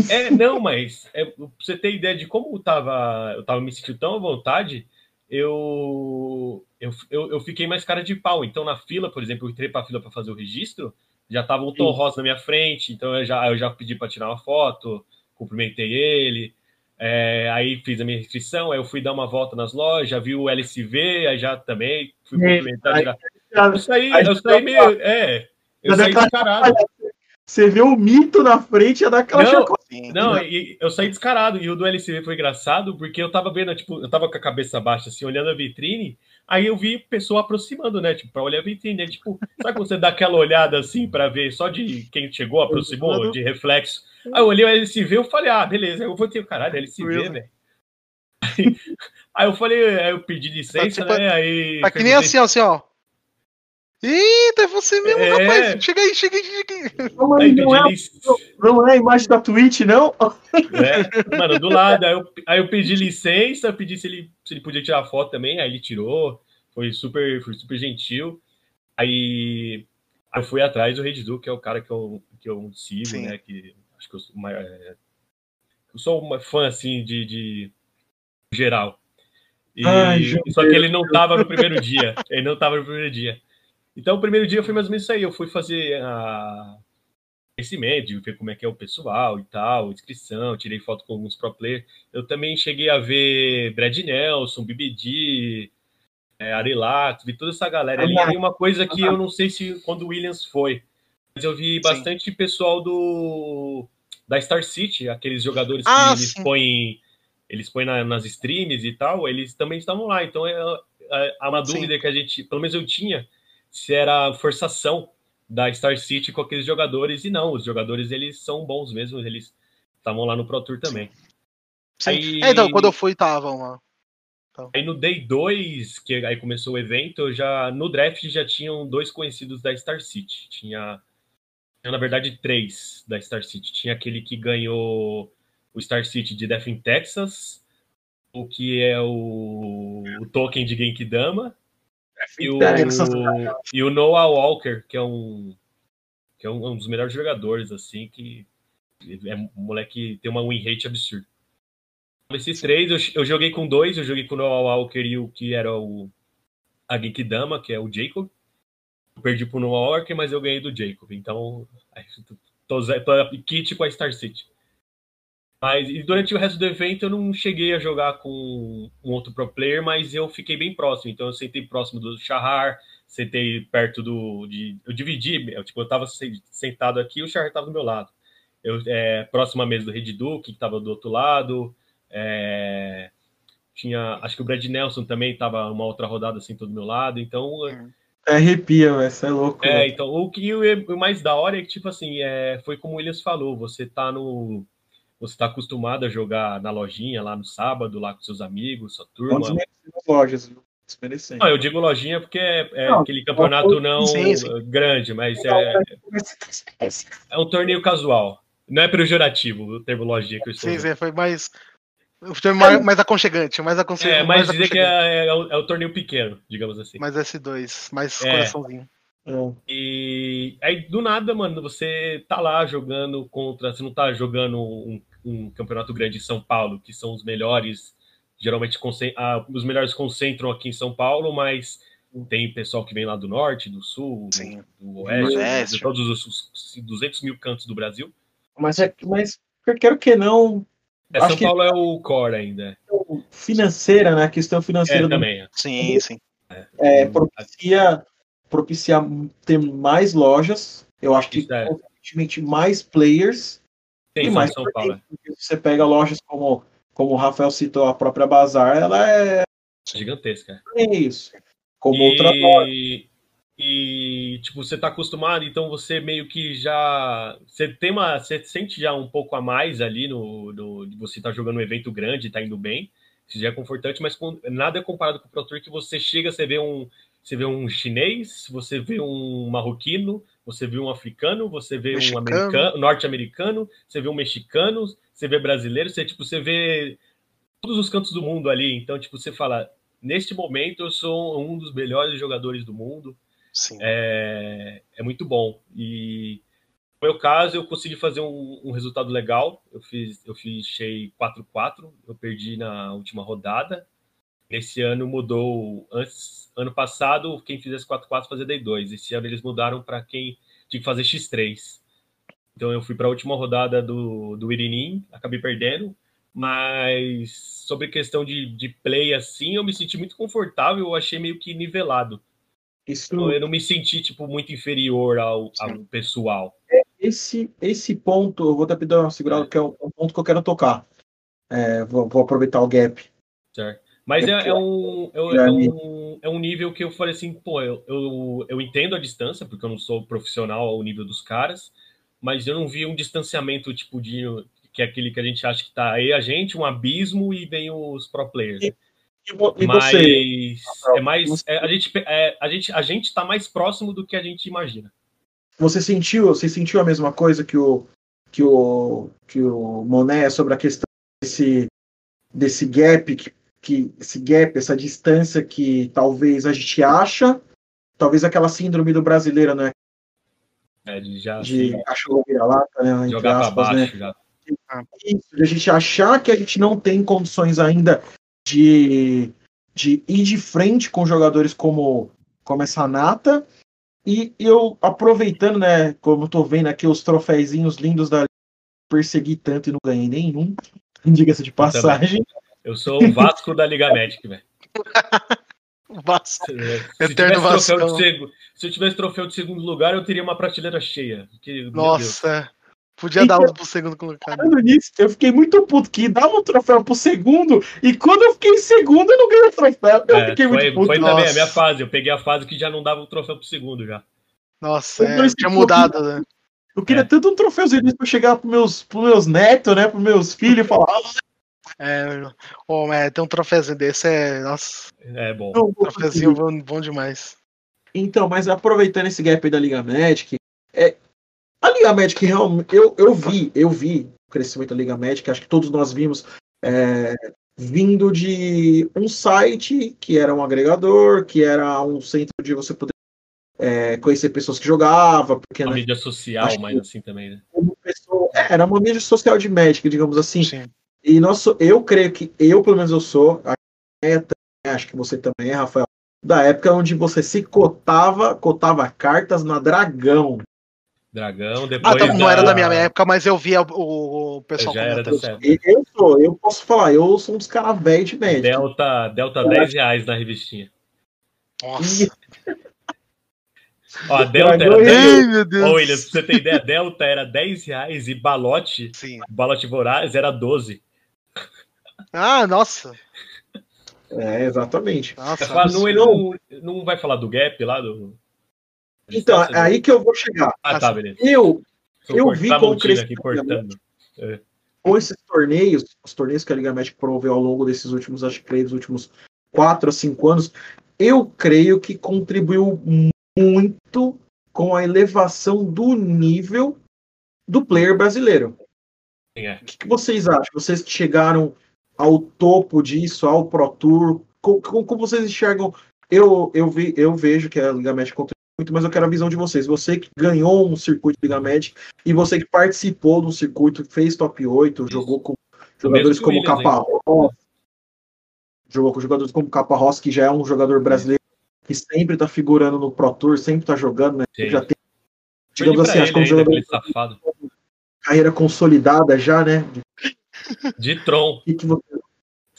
é, não, mas é, pra você ter ideia de como eu tava, eu tava me sentindo tão à vontade, eu, eu, eu, fiquei mais cara de pau. Então, na fila, por exemplo, eu entrei pra fila para fazer o registro, já tava o Tom. Ross na minha frente, então eu já, eu já pedi para tirar uma foto, cumprimentei ele, é, aí fiz a minha inscrição, aí eu fui dar uma volta nas lojas, vi o LSV, aí já também fui cumprimentar. aí- Eu saí, aí eu já saí meio. É, eu Já saí descarado. Você vê o mito na frente, ia dar aquela Não. Não, e eu saí descarado. E o do LCV foi engraçado porque eu tava vendo, tipo, eu tava com a cabeça baixa, assim, olhando a vitrine. Aí eu vi pessoa aproximando, né? Tipo, pra olhar a vitrine. Né? Tipo, sabe quando você dá aquela olhada assim pra ver só de quem chegou, aproximou, de reflexo? Aí eu olhei o LCV eu falei, ah, beleza. Eu vou ter, caralho, LCV, Really? velho. Aí, aí eu falei, aí eu pedi licença, Tá tipo- né? Aí. Tá que nem perguntei- assim, ó, assim, ó. Eita, é você mesmo, É. rapaz. Chega aí, chega aí, chega aí. Não, Aí não, é, não é a imagem da Twitch, não? É, mano, do lado. Aí eu, aí eu pedi licença, pedi se ele, se ele podia tirar foto também, aí ele tirou. Foi super, foi super gentil. Aí eu fui atrás do Rede Du, que é o cara que eu, que eu sigo, Sim. né? Que acho que eu sou, uma, é, eu sou uma fã assim de, de geral. E, Ai, só que ele não tava no primeiro dia. Ele não tava no primeiro dia. Então, o primeiro dia foi mais ou menos isso aí. Eu fui fazer a conhecimento, de ver como é que é o pessoal e tal, inscrição, tirei foto com alguns pro players. Eu também cheguei a ver Brad Nelson, BBD, é, Arilax, vi toda essa galera ali. E uma coisa que eu não sei se quando o Williams foi, mas eu vi bastante pessoal do da Star City, aqueles jogadores que Ah, eles sim. põem eles põem na- nas streams e tal, eles também estavam lá. Então é, é, há uma Sim. dúvida que a gente, pelo menos eu tinha, se era forçação da Star City com aqueles jogadores e não, os jogadores eles são bons mesmo, eles estavam lá no Pro Tour também. Sim. Aí- É, então, quando eu fui, tava uma. Aí no Day 2, que aí começou o evento, eu já no draft já tinham dois conhecidos da Star City. Tinha, tinha, na verdade três da Star City. Tinha aquele que ganhou o Star City de Death in Texas, o que é o, o token de Genkidama, e o, e o Noah Walker, que é um que é um, um dos melhores jogadores assim, que é um moleque tem uma win rate absurda. Esses três, eu, eu joguei com dois, eu joguei com o Noah Walker e o que era o a Genkidama, que é o Jacob. Eu perdi pro Noah Walker, mas eu ganhei do Jacob. Então, aí, tô, tô, tô kit com a Star City. Mas e durante o resto do evento eu não cheguei a jogar com um outro pro player, mas eu fiquei bem próximo. Então eu sentei próximo do Shahar, sentei perto do. De, eu dividi, eu, tipo, eu tava se- sentado aqui e o Shahar tava do meu lado. Eu, é, próximo à mesa do Red Duke, que tava do outro lado. É, tinha. Acho que o Brad Nelson também tava uma outra rodada assim, todo do meu lado. Então, É, arrepia, velho. Você é louco. é, velho. então, o que o o mais da hora é que, tipo assim, é, foi como o Williams falou, você tá no. Você tá acostumado a jogar na lojinha lá no sábado, lá com seus amigos, sua turma. Nas lojas? viu? desmerecendo. Não, eu digo lojinha porque é, é Não, aquele campeonato não sim, sim. grande, mas é, é um torneio casual. Não é pejorativo o termo lojinha que eu estou Sim, sim, foi mais. Foi mais, mais aconchegante, mais aconselhante. É, mas dizer que é, é o, é o torneio pequeno, digamos assim. Mais S2, mais É. coraçãozinho. É. E aí, do nada, mano, você tá lá jogando contra. Você não tá jogando um, um campeonato grande em São Paulo, que são os melhores. Geralmente ah, os melhores concentram aqui em São Paulo, mas tem pessoal que vem lá do norte, do sul, Sim. do, oeste, de todos os, os 200 mil cantos do Brasil. Mas, é, mas eu quero que não. É, São que- Paulo é o core ainda. Financeira, né? A questão financeira É, do também. é. Sim, sim. é, propicia, propicia ter mais lojas. Eu acho que, é. consequentemente, mais players. E mais São Paulo. é. porque Você pega lojas como, como o Rafael citou, a própria Bazar, ela é, Gigantesca. é isso. Como outra loja. E, e, tipo, você tá acostumado, então você meio que já. Você tem uma. Você sente já um pouco a mais ali no. no de você tá jogando um evento grande, tá indo bem. Isso já é confortante, mas com- nada é comparado com o Pro Tour que você chega, você vê um. Você vê um chinês, você vê um marroquino, você vê um africano, você vê um Mexicano. americano, norte-americano, você vê um mexicano, você vê brasileiro, você tipo, você vê todos os cantos do mundo ali. Então, tipo, você fala, neste momento eu sou um dos melhores jogadores do mundo. sim. É, é muito bom. E no meu caso, eu consegui fazer um, um resultado legal. Eu fiz, eu fichei 4-4, eu perdi na última rodada. Esse ano mudou. Antes, ano passado, quem fizesse 4-4 fazia D2. Esse ano eles mudaram para quem tinha que fazer X3. Então eu fui para a última rodada do, do Irinim, acabei perdendo. Mas sobre questão de, de play assim, eu me senti muito confortável, eu achei meio que nivelado. Isso, Eu não me senti, tipo, muito inferior ao, ao pessoal. esse, esse ponto, eu vou pedir uma segurada, que é um, um ponto que eu quero tocar. É, vou, vou aproveitar o gap. Certo? Mas é, é um, é, é um, é um nível que eu falei assim, pô, eu, eu, eu entendo a distância, porque eu não sou profissional ao nível dos caras, mas eu não vi um distanciamento, tipo, de que é aquele que a gente acha que tá aí a gente, um abismo e vem os pro players. E, vo- e Mas você? é mais. é, a, gente, é, a, gente, a gente tá mais próximo do que a gente imagina. Você sentiu, você sentiu a mesma coisa que o que o que o Moné sobre a questão desse desse gap que, que esse gap, essa distância que talvez a gente acha, talvez aquela síndrome do brasileiro, né, né, de já de assim, cachorro vira-lata, né, jogar aspas, baixo. né? Já. Isso, de a gente achar que a gente não tem condições ainda de, de ir de frente com jogadores como, como essa Nata. E eu, aproveitando, né, como eu tô vendo aqui os troféuzinhos lindos da persegui tanto e não ganhei nenhum, diga-se de passagem. Eu sou o Vasco da Liga Magic, velho. Vasco. Se Eterno seg- Se eu tivesse troféu de segundo lugar, eu teria uma prateleira cheia. Deus. Nossa. Podia dar uns pro segundo colocado. Falando nisso, eu fiquei muito puto que dava um troféu pro segundo, e quando eu fiquei em segundo, eu não ganhei o troféu. Eu É, fiquei foi muito puto. foi também nossa. a minha fase. Eu peguei a fase que já não dava o troféu pro segundo já. Nossa, Eu é, dois tinha que mudado, né? Eu queria É. tanto um troféuzinho pra chegar pros meus, pros meus netos, né, pros meus filhos, e falar, É, oh, mas ter um troféuzinho desse é. Nossa, É bom. vou troféuzinho bom, bom demais. Então, mas aproveitando esse gap aí da Liga Magic, é, a Liga Magic realmente, eu, eu vi, eu vi o crescimento da Liga Magic, acho que todos nós vimos, é, vindo de um site que era um agregador, que era um centro de você poder é, conhecer pessoas que jogavam, porque Uma né, mídia social, mas assim também, né? pessoa, é, era uma mídia social de Magic, digamos assim. Sim. E nós, so- eu creio que eu, pelo menos eu sou, é, acho que você também é, Rafael, da época onde você se cotava, cotava cartas na Dragão. Dragão, Ah, depois. tá, não era da minha época, mas eu via o, o pessoal comentando. dessa época. E eu sou, eu posso falar, eu sou um dos caras velhos de Magic. Delta, Delta 10 reais na revistinha. Nossa. Ó, a Delta era e- 10. Ai, meu Deus. Ô, Williams, pra você ter ideia, Delta era 10 reais e balote, Sim. balote voraz era 12. Ah, nossa. É, exatamente. Nossa. Não, ele não, não vai falar do gap lá do. Então, é aí que eu vou chegar. Ah, tá, beleza. Eu, eu vi como crescimento cortando. com esses torneios, os torneios que a Liga Magic promoveu ao longo desses últimos, acho que três últimos 4 a 5 anos, eu creio que contribuiu muito com a elevação do nível do player brasileiro. É. O que, que, vocês acham? Vocês chegaram ao topo disso, ao Pro Tour? Como, como vocês enxergam? Eu, eu, vi, eu vejo que a Liga Médica contribui muito, mas eu quero a visão de vocês. Você que ganhou um circuito Liga Médica e você que participou do circuito, fez top 8, Isso. jogou com jogadores como Caparrós, jogou com jogadores como Caparrós, que já é um jogador brasileiro que sempre está figurando no Pro Tour, sempre está jogando, né? Já tem, digamos assim, acho que é um jogador carreira consolidada já, né? De Tron. Que que você...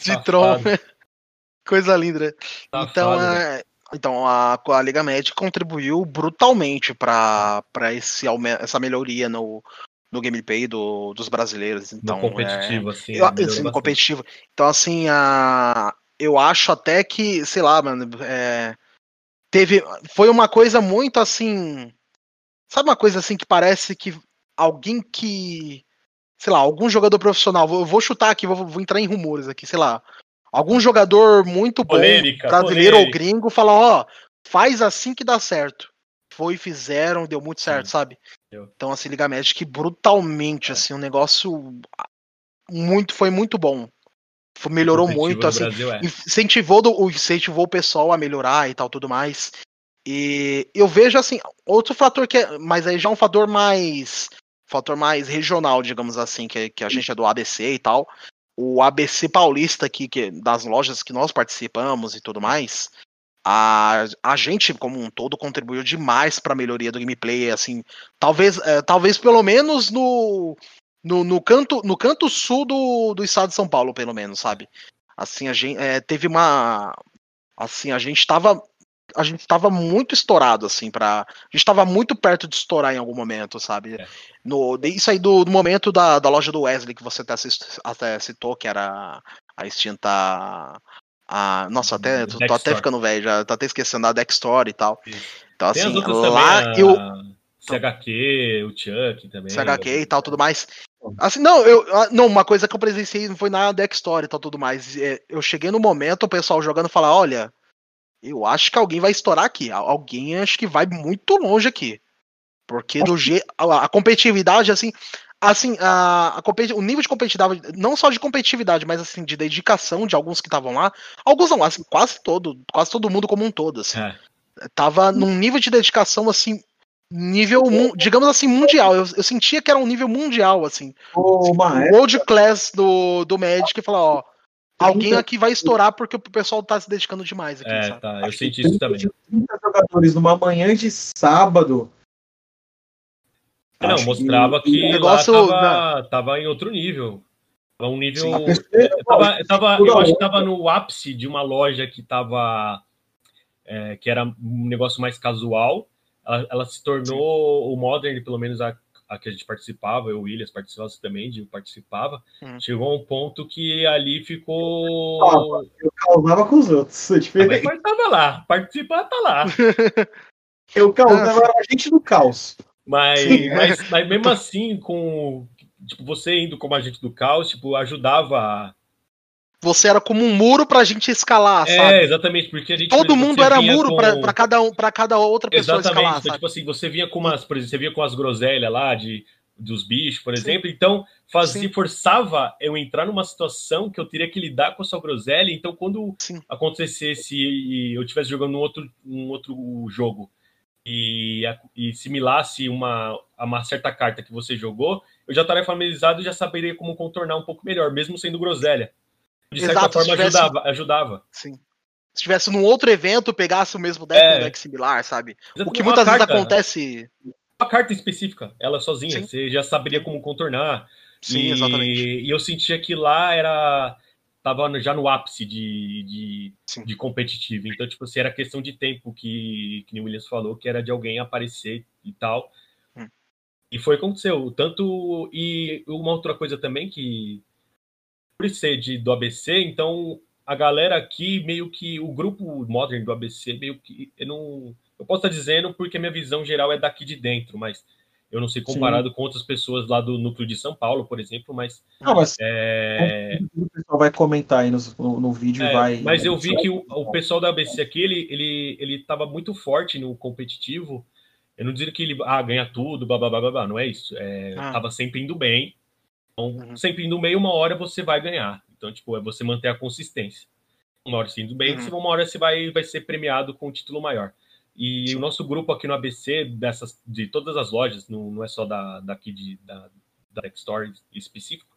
De Tron, né? Coisa linda, né? Então, é, então a, a Liga Média contribuiu brutalmente para essa melhoria no, no gameplay do, dos brasileiros. Então, no competitivo, é, assim. Eu, assim competitivo. Então, assim, a, eu acho até que, sei lá, mano, é, teve. Foi uma coisa muito assim. Sabe uma coisa assim que parece que alguém que. Sei lá, algum jogador profissional. Vou, vou chutar aqui, vou, vou entrar em rumores aqui, sei lá. Algum jogador muito bom, polêmica, brasileiro polêmica. ou gringo, fala, ó, faz assim que dá certo. Foi, fizeram, deu muito certo, Sim. sabe? Então, assim, Liga Magic brutalmente, é. assim, um negócio muito, foi muito bom. Melhorou muito, assim, Brasil, é. incentivou, do, incentivou o pessoal a melhorar e tal, tudo mais. E eu vejo, assim, outro fator que é, mas aí já é um fator mais, fator mais regional, digamos assim, que, que a gente é do ABC e tal, o ABC Paulista aqui, que, das lojas que nós participamos e tudo mais, a, a gente como um todo contribuiu demais para a melhoria do gameplay, assim, talvez, é, talvez pelo menos no, no, no, canto no canto sul do, do estado de São Paulo, pelo menos, sabe? Assim, a gente é, teve uma assim, a gente estava a gente estava muito estourado, assim, para A gente estava muito perto de estourar em algum momento, sabe? É. No, isso aí do, do, momento da, da loja do Wesley, que você até, até citou, que era a extinta. A, nossa, até, tô, tô até ficando velho, já tô até esquecendo a Deck Store e tal. Isso. Então, Tem assim, lá também, eu. CHQ, o Chuck também. CHQ e tal, tudo mais. Assim, não, eu, não, uma coisa que eu presenciei não foi na Deck Store e tal, tudo mais. É, eu cheguei no momento, o pessoal jogando falar, olha, eu acho que alguém vai estourar aqui. Alguém acho que vai muito longe aqui. Porque do G, a, a competitividade, assim, assim, a, a o nível de competitividade, não só de competitividade, mas assim, de dedicação de alguns que estavam lá, alguns não, assim, quase todo, quase todo mundo como um todo, assim. É. Tava num nível de dedicação, assim, nível, digamos assim, mundial. Eu, eu sentia que era um nível mundial, assim. Oh, assim world class do, do Magic, falar, ó, Alguém aqui vai estourar porque o pessoal tá se dedicando demais aqui. É, sabe? tá. Eu senti isso também. 30 jogadores numa manhã de sábado. Não, mostrava que, que o negócio tava, tava, em outro nível. Tava um nível. Sim, tava, tava, eu acho que tava no ápice de uma loja que tava. É, que era um negócio mais casual. Ela, ela se tornou Sim. o Modern, pelo menos a a que a gente participava, eu e o Williams participava também, de participava, hum. chegou a um ponto que ali ficou. Eu causava com os outros. É diferente. Mas tava lá, participar tá lá. eu causava ah, a gente do caos. Mas, mas, mas, mesmo assim, com tipo, você indo como agente do caos, tipo, ajudava você era como um muro pra gente escalar, é, sabe? É, exatamente, porque a gente. Todo mundo era muro com... pra, pra, cada, um, pra cada outra pessoa exatamente, escalar. Então, tipo assim, você vinha com umas, por exemplo, você vinha com as groselhas lá de, dos bichos, por exemplo, Sim. então fazia, forçava eu entrar numa situação que eu teria que lidar com a sua groselha, então quando Sim. acontecesse e eu estivesse jogando um outro, um outro jogo e, e similasse uma, a uma certa carta que você jogou, eu já estaria familiarizado e já saberia como contornar um pouco melhor, mesmo sendo groselha de certa Exato, forma tivesse, ajudava, ajudava. Sim. Se tivesse num outro evento, pegasse o mesmo deck, é. um deck similar, sabe? o que muitas carta, vezes acontece. Uma carta específica, ela sozinha, Sim. você já saberia como contornar. Sim, e, exatamente. E eu sentia que lá era. Tava já no ápice de, de, de competitivo. Então, tipo, assim, era questão de tempo que, que o Williams falou, que era de alguém aparecer e tal. Hum. E foi o que aconteceu. Tanto. E uma outra coisa também que por ser de, do ABC, então a galera aqui, meio que o grupo Modern do ABC, meio que eu não. Eu posso estar dizendo porque minha visão geral é daqui de dentro, mas Eu não sei comparado Sim. com outras pessoas lá do núcleo de São Paulo, por exemplo, mas. Não, mas é... o pessoal vai comentar aí no, no, no vídeo. É, vai, mas eu vi que o, o, pessoal da ABC aqui, ele, ele, ele tava muito forte no competitivo. Eu não diria que ele ah, ganha tudo, blá, blá, blá, blá, não é isso. É, ah. Tava sempre indo bem. Então, uhum. sempre indo meio, uma hora você vai ganhar. Então, tipo, é você manter a consistência. Uma hora você indo bem, uhum. uma hora você vai, vai ser premiado com um título maior. E Sim. o nosso grupo aqui no ABC, dessas, de todas as lojas, não, não é só da, daqui de, da, da Store específico,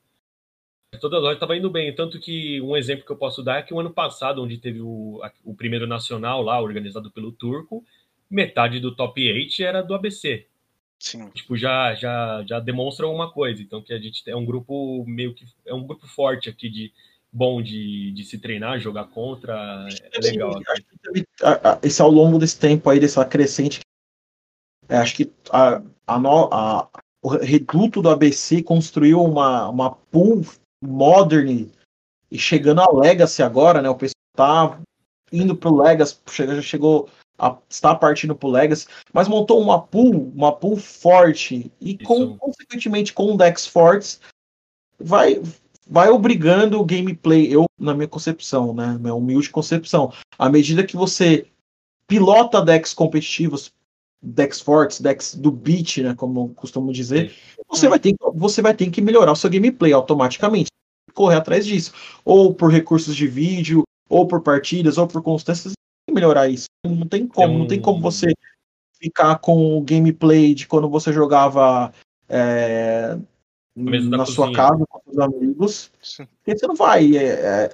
toda a loja estava indo bem. Tanto que um exemplo que eu posso dar é que o ano passado, onde teve o, o primeiro nacional lá, organizado pelo Turco, metade do top 8 era do ABC. Sim. Tipo, já, já, já demonstra uma coisa. Então, que a gente é um grupo meio que. É um grupo forte aqui de, bom de, de se treinar, jogar contra, é legal. Acho que esse ao longo desse tempo aí, dessa crescente, é, acho que a, a, no, a, o reduto do ABC construiu uma, uma pool modern e chegando a Legacy agora, né? O pessoal tá indo pro Legacy, já chegou a, está partindo pro Legacy, mas montou uma pool, uma pool forte e com, consequentemente com decks fortes vai vai obrigando o gameplay, eu, na minha concepção, né? Minha humilde concepção. À medida que você pilota decks competitivos, decks fortes, decks do beat, né? Como costumo dizer, você vai, ter, você vai ter que melhorar o seu gameplay automaticamente. Correr atrás disso. Ou por recursos de vídeo, ou por partidas, ou por constâncias, melhorar isso. Não tem como, não tem como você ficar com o gameplay de quando você jogava é, na sua casa com seus amigos. Sim. Porque você não vai. É, é,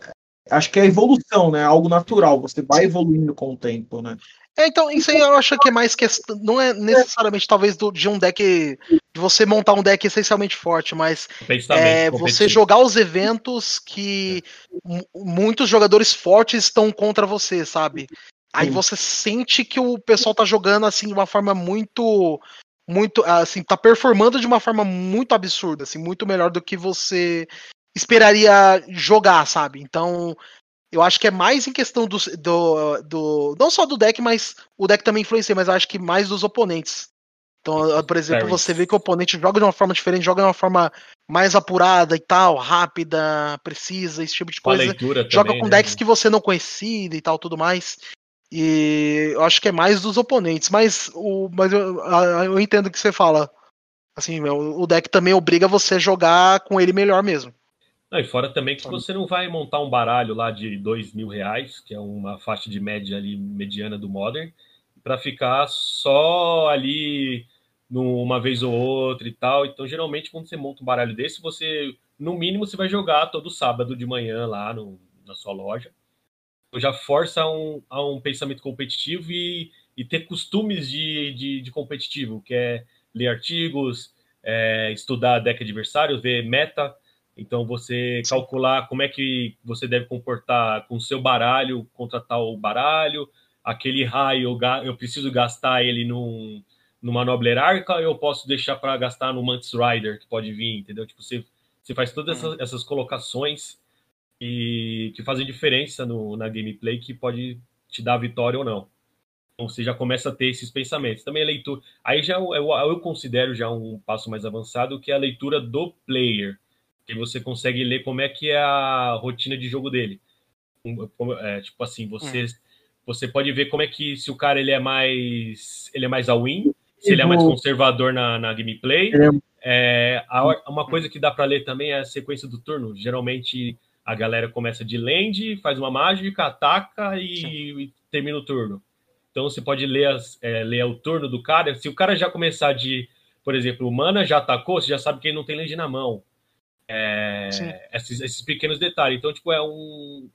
acho que é evolução, né? Algo natural. Você vai evoluindo com o tempo, né? É, então, isso aí eu acho que é mais questão. Não é necessariamente, talvez, do, de um deck. De você montar um deck essencialmente forte, mas é, você jogar os eventos que é. muitos jogadores fortes estão contra você, sabe? Aí você sente que o pessoal tá jogando assim de uma forma muito muito, assim, tá performando de uma forma muito absurda, assim, muito melhor do que você esperaria jogar, sabe? Então, eu acho que é mais em questão do, do, do não só do deck, mas o deck também influencia, mas eu acho que mais dos oponentes. Então, por exemplo, você vê que o oponente joga de uma forma diferente, joga de uma forma mais apurada e tal, rápida, precisa, esse tipo de coisa. joga também, com decks né? que você não conhecia e tal, tudo mais. E eu acho que é mais dos oponentes, mas, o, mas eu, eu entendo o que você fala. Assim, o deck também obriga você a jogar com ele melhor mesmo. Não, e fora também que você não vai montar um baralho lá de dois mil reais, que é uma faixa de média ali mediana do Modern, para ficar só ali uma vez ou outra e tal. Então, geralmente, quando você monta um baralho desse, você, no mínimo, você vai jogar todo sábado de manhã lá no, na sua loja já força a um, a um pensamento competitivo e, e ter costumes de, de, de, competitivo, que é ler artigos, é, estudar deck adversário, ver meta. Então, você calcular como é que você deve comportar com o seu baralho contra tal baralho, aquele raio, eu preciso gastar ele num, numa Nobler Arca, eu posso deixar para gastar no Mantis Rider, que pode vir, entendeu? Tipo, você, você faz todas essas, essas colocações e que fazem diferença no, na gameplay que pode te dar vitória ou não. Então você já começa a ter esses pensamentos. Também a leitura. Aí já eu, eu considero já um passo mais avançado que é a leitura do player. Que você consegue ler como é que é a rotina de jogo dele. É, tipo assim, você, hum. você pode ver como é que se o cara ele é mais. ele é mais all-in, se ele é mais conservador na, na gameplay. É, a, uma coisa que dá para ler também é a sequência do turno. Geralmente a galera começa de land, faz uma mágica, ataca e, e termina o turno. Então você pode ler, as, é, ler o turno do cara. Se o cara já começar de, por exemplo, mana já atacou, você já sabe que ele não tem land na mão. É, esses, esses, pequenos detalhes. Então, tipo, é um.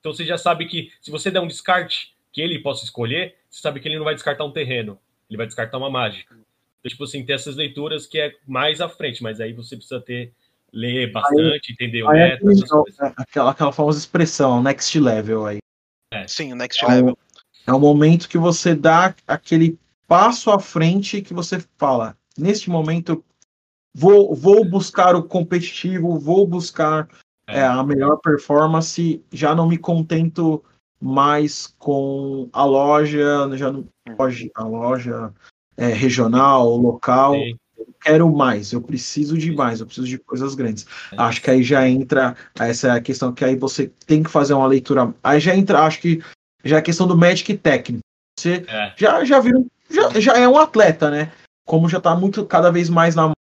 Então você já sabe que se você der um descarte que ele possa escolher, você sabe que ele não vai descartar um terreno, ele vai descartar uma mágica. Então, tipo assim, tem essas leituras que é mais à frente, mas aí você precisa ter ler bastante, aí, entender o meta, é aquela, aquela famosa expressão, next level aí. É. Sim, o next é level. é o momento que você dá aquele passo à frente que você fala, neste momento vou, vou buscar o competitivo, vou buscar é. É, a melhor performance, já não me contento mais com a loja, já não, hum. a loja é, regional, local. Sim quero mais, eu preciso de mais, eu preciso de coisas grandes. É. Acho que aí já entra essa questão que aí você tem que fazer uma leitura. Aí já entra, acho que já é a questão do Magic técnico. Você É. já, já viram, já, já é um atleta, né? Como já tá muito cada vez mais na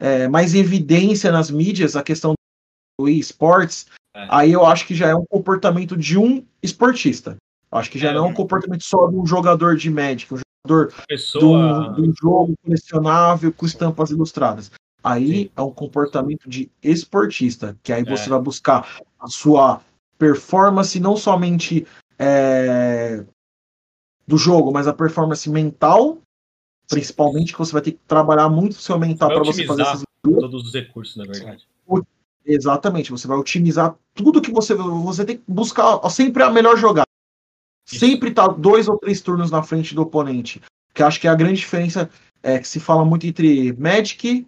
é, mais evidência nas mídias a questão do esportes, É. aí eu acho que já é um comportamento de um esportista. Acho que já É, não é um um- comportamento só de um jogador de Magic, um jogador pessoa. de um jogo colecionável com estampas ilustradas. Aí é um comportamento de esportista, que aí você É. vai buscar a sua performance não somente é, do jogo, mas a performance mental, principalmente, que você vai ter que trabalhar muito o seu mental para você fazer essas Todos os recursos, na verdade. Exatamente, você vai otimizar tudo que você. Você tem que buscar sempre a melhor jogada. Sempre tá dois ou três turnos na frente do oponente. Que acho que é a grande diferença é que se fala muito entre Magic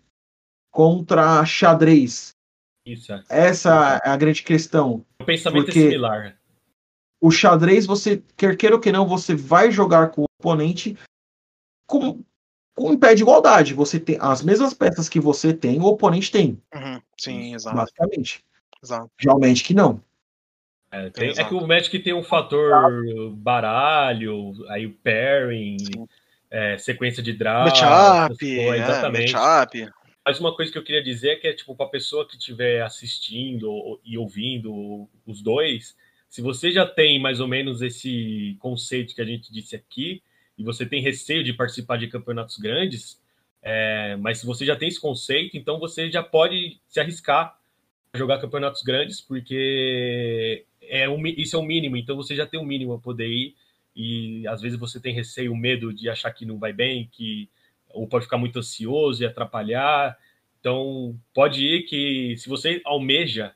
contra xadrez. Isso é. Essa é a grande questão. O pensamento Porque- é similar. O xadrez, você, quer queira ou que não, você vai jogar com o oponente com, com pé de igualdade. Você tem as mesmas peças que você tem, o oponente tem, Uhum, sim, exato. basicamente. exato. Já o Magic não. É, tem- é que o Magic tem um fator baralho, aí o pairing, é, sequência de draw. Matchup, é, exatamente. matchup. Mas uma coisa que eu queria dizer é que é tipo para pessoa que estiver assistindo e ouvindo os dois, se você já tem mais ou menos esse conceito que a gente disse aqui e você tem receio de participar de campeonatos grandes, é, mas se você já tem esse conceito, então você já pode se arriscar a jogar campeonatos grandes, porque é um, isso é o mínimo. Então você já tem um mínimo a poder ir e às vezes você tem receio, medo de achar que não vai bem, que ou pode ficar muito ansioso e atrapalhar. Então, pode ir que se você almeja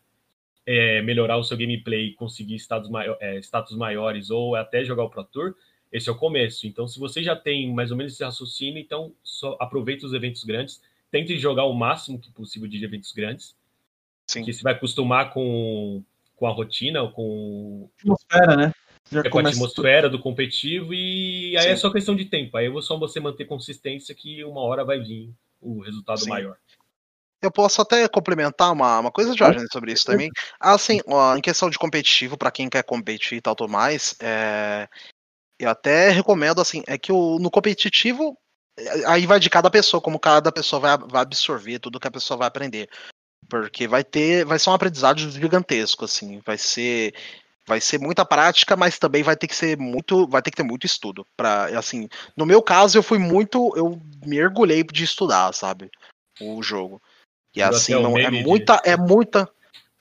é, melhorar o seu gameplay conseguir status, é, status maiores ou até jogar o Pro Tour, esse é o começo. Então, se você já tem mais ou menos esse raciocínio, então só aproveite os eventos grandes, tente jogar o máximo que possível de eventos grandes, Sim. que você vai acostumar com, com a rotina, com Atmosfera, né? Já é com a começa atmosfera do competitivo e aí Sim. é só questão de tempo. Aí é só você manter consistência que uma hora vai vir o resultado Sim. maior. Eu posso até complementar uma, uma coisa, Jorge, sobre isso também. Assim, ó, em questão de competitivo, para quem quer competir e tal, tudo mais, é, eu até recomendo, assim, é que o, no competitivo, é, aí vai de cada pessoa, como cada pessoa vai, vai absorver tudo que a pessoa vai aprender. Porque vai ter, vai ser um aprendizado gigantesco, assim, vai ser vai ser muita prática, mas também vai ter que ser muito, vai ter que ter muito estudo para, assim, no meu caso eu fui muito, eu mergulhei de estudar, sabe, o jogo. E assim, não, é meme de- muita, é muita,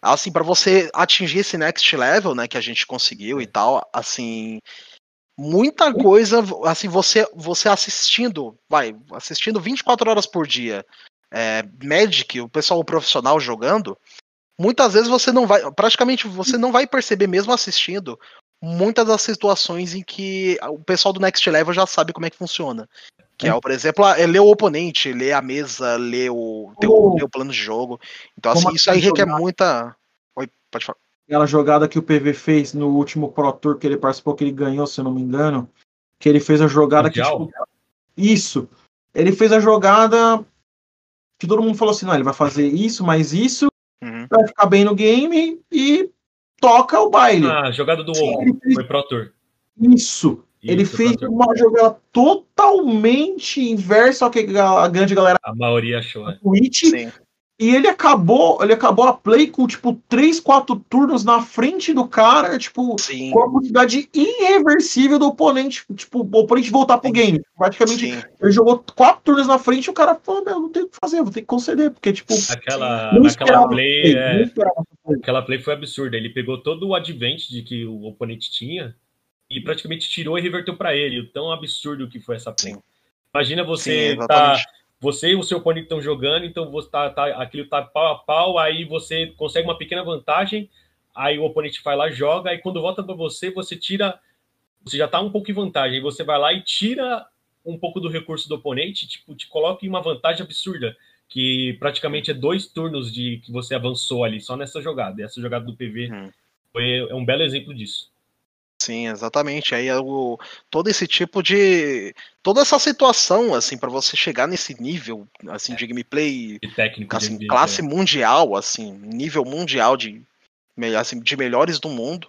assim, para você atingir esse next level, né, que a gente conseguiu e tal, assim, muita coisa, assim, você você assistindo, vai, assistindo 24 horas por dia, é, Magic, o pessoal profissional jogando, muitas vezes você não vai, praticamente você não vai perceber mesmo assistindo muitas das situações em que o pessoal do Next Level já sabe como é que funciona. Que é, por exemplo, é ler o oponente, ler a mesa, ler o, ler o plano de jogo. Então, como assim, isso aí aquele requer jogar- muita. Oi, pode falar. Aquela jogada que o PV fez no último Pro Tour que ele participou, que ele ganhou, se eu não me engano. Que ele fez a jogada que, tipo, Isso. Ele fez a jogada que todo mundo falou assim: não, ele vai fazer isso, mais isso, Uhum. vai ficar bem no game e toca o baile. Ah, jogada do Sim, WoW. ele fez Foi Pro Tour. isso. Ele Isso, fez Pro Tour. uma jogada totalmente inversa ao que a grande galera A maioria achou. da né? Sim. E ele acabou, ele acabou a play com tipo 3, 4 turnos na frente do cara, tipo, Sim. com a quantidade irreversível do oponente, tipo, o oponente voltar pro Sim. game. Praticamente Sim. ele jogou quatro turnos na frente e o cara falou, meu, não tem o que fazer, vou ter que conceder, porque, tipo, Aquela, esperava play, é, aquela play foi absurda. Ele pegou todo o advantage que o oponente tinha e praticamente tirou e reverteu para ele. O tão absurdo que foi essa play. Sim. Imagina Sim, você tá, exatamente. Você e o seu oponente estão jogando, então você tá, tá, aquilo tá pau a pau, aí você consegue uma pequena vantagem, aí o oponente vai lá, joga, aí quando volta para você, você tira, você já tá um pouco em vantagem, aí você vai lá e tira um pouco do recurso do oponente, tipo, te coloca em uma vantagem absurda, que praticamente é dois turnos de que você avançou ali, só nessa jogada. E essa jogada do PV Hum. foi, é um belo exemplo disso. Sim, exatamente. Aí é o, todo esse tipo de. Toda essa situação, assim, para você chegar nesse nível, assim, de gameplay. E técnico assim, de classe né? mundial, assim, nível mundial de, assim, de melhores do mundo.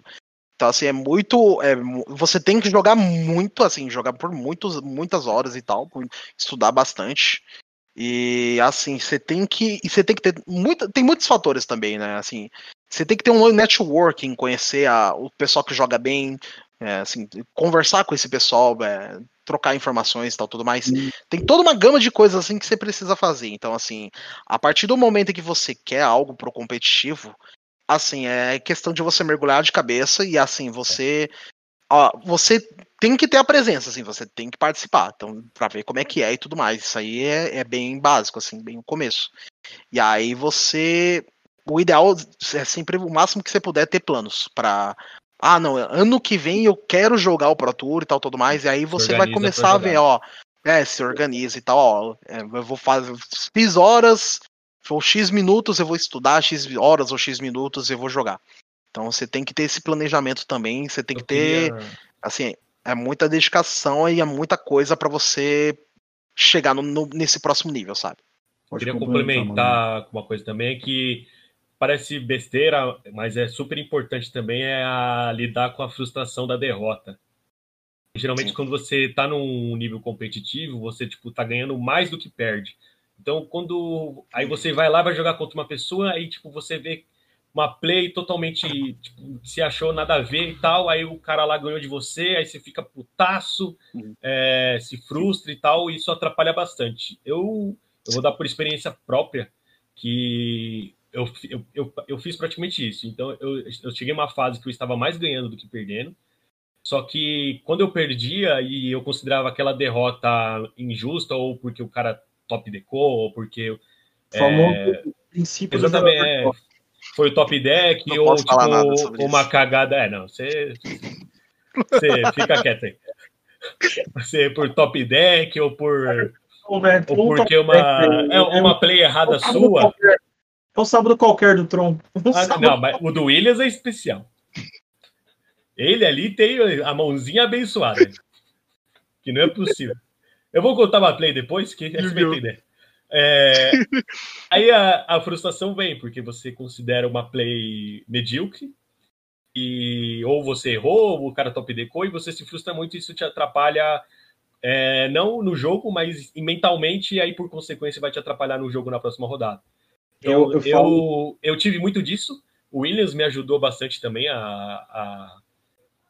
Então, assim, é muito. é você tem que jogar muito, assim, jogar por muitos, muitas horas e tal, estudar bastante. E assim, você tem que. E você tem que ter. Muita, tem muitos fatores também, né? Assim, você tem que ter um networking, conhecer a, o pessoal que joga bem, é, assim, conversar com esse pessoal, é, trocar informações e tal, tudo mais. Hum. Tem toda uma gama de coisas assim que você precisa fazer. Então, assim, a partir do momento em que você quer algo pro competitivo, assim, é questão de você mergulhar de cabeça e assim, você. Ó, você tem que ter a presença, assim, você tem que participar, então, pra ver como é que é e tudo mais. Isso aí é, é bem básico, assim, bem o começo. E aí você. O ideal é sempre o máximo que você puder ter planos pra. Ah, não, ano que vem eu quero jogar o Pro Tour e tal, tudo mais. E aí você vai começar a ver, ó. É, se organiza e tal, ó. é, eu vou fazer X horas, ou X minutos eu vou estudar, X horas ou X minutos eu vou jogar. Então você tem que ter esse planejamento também, você tem que Eu ter queria- assim, é muita dedicação e é muita coisa pra você chegar no- no- nesse próximo nível, sabe? Pode Queria complementar, com uma coisa também que parece besteira, mas é super importante também é a lidar com a frustração da derrota. Geralmente Sim. quando você tá num nível competitivo, você tipo tá ganhando mais do que perde. Então quando aí você vai lá vai jogar contra uma pessoa aí tipo você vê uma play totalmente tipo, se achou nada a ver e tal, aí o cara lá ganhou de você, aí você fica putaço, Uhum. é, se frustra e tal, e isso atrapalha bastante. Eu eu vou dar por experiência própria que eu, eu, eu, eu fiz praticamente isso. Então, eu, eu cheguei a uma fase que eu estava mais ganhando do que perdendo. Só que quando eu perdia e eu considerava aquela derrota injusta, ou porque o cara top decou, ou porque O famoso princípio do exatamente é, foi o top deck, Não ou posso falar nada tipo, sobre uma isso. cagada. É, não, você, você fica quieto aí. Você por top deck, ou por né, ou porque uma, deck, é uma play errada sua. É um sábado qualquer do Tron. Um Ah, sábado- não, mas o do Williams é especial. Ele ali tem a mãozinha abençoada. Que não é possível. Eu vou contar uma play depois, que você vai entender. É, aí a, a frustração vem, porque você considera uma play medíocre, e, ou você errou, ou o cara top decou, e você se frustra muito, e isso te atrapalha, é, não no jogo, mas mentalmente, e aí por consequência vai te atrapalhar no jogo na próxima rodada. Então, Eu- eu, eu eu, tive muito disso. O Williams me ajudou bastante também a, a,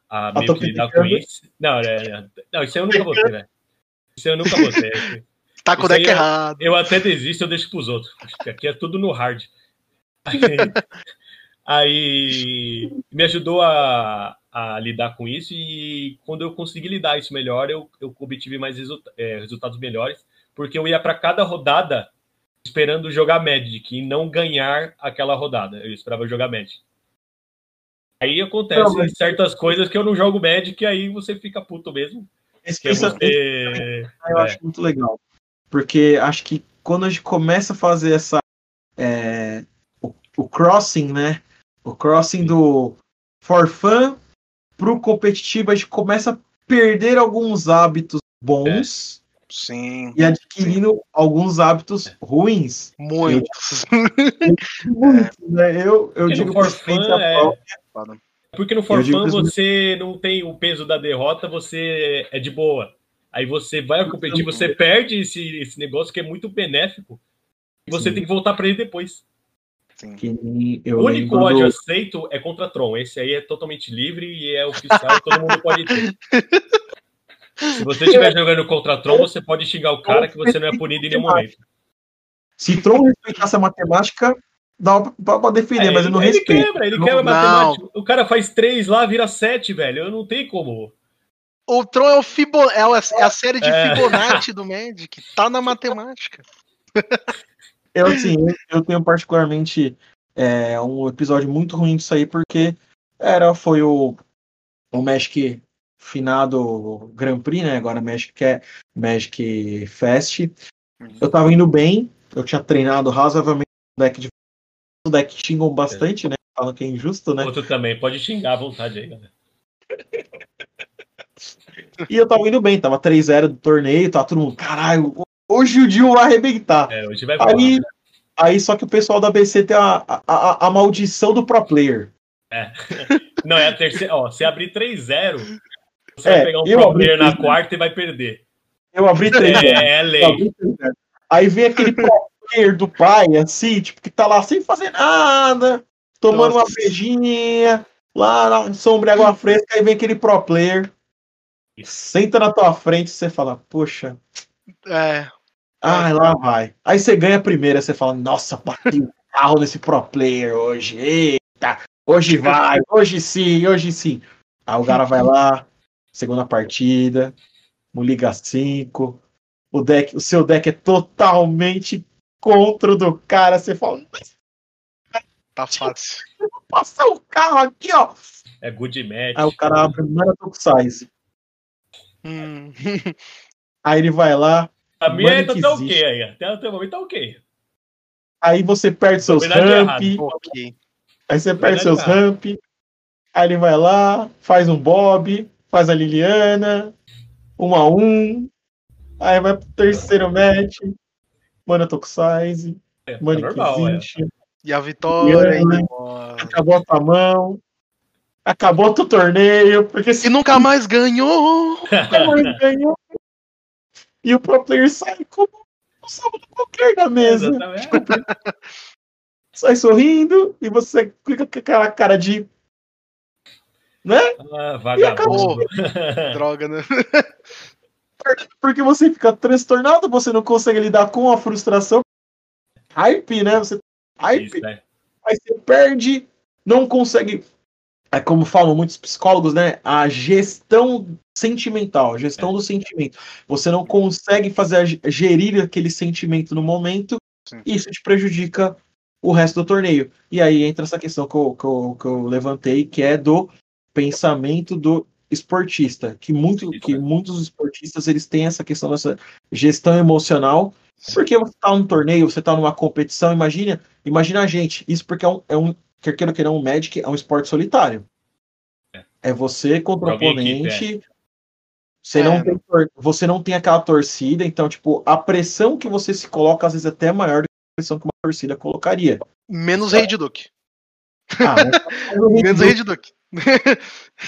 a A meio que lidar com isso. Não, é, não, isso aí eu nunca vou ter, velho. Isso aí eu nunca vou ter. Tá com o deck é- errado. Eu até desisto, eu deixo pros outros. Aqui é tudo no hard. Aí, aí me ajudou a, a lidar com isso e quando eu consegui lidar isso melhor, eu, eu obtive mais resulta- é, resultados melhores, porque eu ia para cada rodada esperando jogar Magic e não ganhar aquela rodada. Eu esperava jogar Magic. Aí acontece Não, mas- certas coisas que eu não jogo Magic e aí você fica puto mesmo. Esse Que é pensamento você... eu é. acho muito legal. Porque acho que quando a gente começa a fazer essa. é, o, o crossing, né? O crossing do for fun pro competitivo, a gente começa a perder alguns hábitos bons Sim, e adquirindo alguns hábitos ruins. muitos. Muitos, né? Eu, eu digo por é- própria, Porque no Eu For digo Fun que os- você não tem o peso da derrota, você é de boa. Aí você vai competir, você perde esse, esse negócio que é muito benéfico. E você Sim. tem que voltar para ele depois. Sim. que nem eu o único ódio do- aceito é contra Tron. Esse aí é totalmente livre e é oficial, todo mundo pode ter. Se você estiver jogando contra Tron, você pode xingar o cara que você não é punido em nenhum momento. Se Tron respeitasse a matemática, dava pra, pra defender, É, mas eu não ele respeito. quebra, ele Não- quebra a não. matemática. O cara faz três lá, vira sete, velho. Eu não tenho como. O Tron é, o Fibo... é, a, é a série de É. Fibonacci do Magic. Tá na matemática. Eu, assim, eu, eu tenho particularmente é, um episódio muito ruim disso aí, porque era, foi o, o Magic finado Grand Prix, né? Agora Magic, Ca- Magic Fest. Eu tava indo bem, eu tinha treinado razoavelmente o deck de. O deck xingam bastante, né? Falam que é injusto, né? Outro também, pode xingar à vontade aí, galera. E eu tava indo bem, tava 3-0 do torneio, tava todo mundo, caralho, hoje o Dio vai arrebentar. É, hoje vai Aí, aí só que o pessoal da BC tem a, a, a, a maldição do pro player. Não, é a terceira. Ó, se abrir 3-0, você É, vai pegar um pro player na 3-0. quarta e vai perder. Eu abri 3 É, é Eu lei. 3-0. Aí vem aquele pro player do pai, assim, tipo, que tá lá sem fazer nada, tomando uma Nossa. beijinha, lá na sombra e água fresca, aí vem aquele pro player, senta na tua frente e você fala, poxa, É. ai, lá vai. Aí você ganha a primeira, você fala, nossa, bati o carro nesse pro player hoje, eita, hoje vai, hoje sim, hoje sim. Aí o cara vai lá, segunda partida, no Liga 5, o deck, o seu deck é totalmente contra o do cara, você fala, Tá fácil. passar o carro aqui, ó. É good match. Aí o cara abre Mana Tokusaiz. Hum. Aí ele vai lá, A minha ainda que tá existe. ok aí. Até o teu momento tá ok. aí você perde seus ramp, errado. ok. aí você perde seus errado. ramp, aí ele vai lá, faz um Bob, faz a Liliana, um a um, aí vai pro terceiro match, Mana Tokusaiz, É, tá Mana normal, é. E a vitória. E- acabou a tua mão, acabou o torneio, porque se E nunca mais ganhou. nunca mais ganhou, e o pro player sai como um sábado qualquer da mesa. Exatamente. sai sorrindo e você fica com aquela cara de. Né? Ah, vagabundo. Droga, né? Porque você fica transtornado, você não consegue lidar com a frustração. Hype, né? Você hype, Isso, né? aí você perde, não consegue. É como falam muitos psicólogos, né? A gestão sentimental, a gestão do sentimento. Você não consegue fazer gerir aquele sentimento no momento, Sim. e isso te prejudica o resto do torneio. E aí entra essa questão que eu, que eu, que eu levantei, que é do pensamento do esportista, que, muito, que é. muitos esportistas eles têm essa questão dessa gestão emocional, porque você tá num torneio, você tá numa competição, imagina, imagina a gente, isso porque é um, é um quer queira ou queira, um Magic é um esporte solitário. É. É você contra o oponente. Você, É. não tem, você não tem aquela torcida, então, tipo, a pressão que você se coloca, às vezes, é até maior do que a pressão que uma torcida colocaria. Menos Rei de Duque. Ah, mas- Menos Rei de Duque.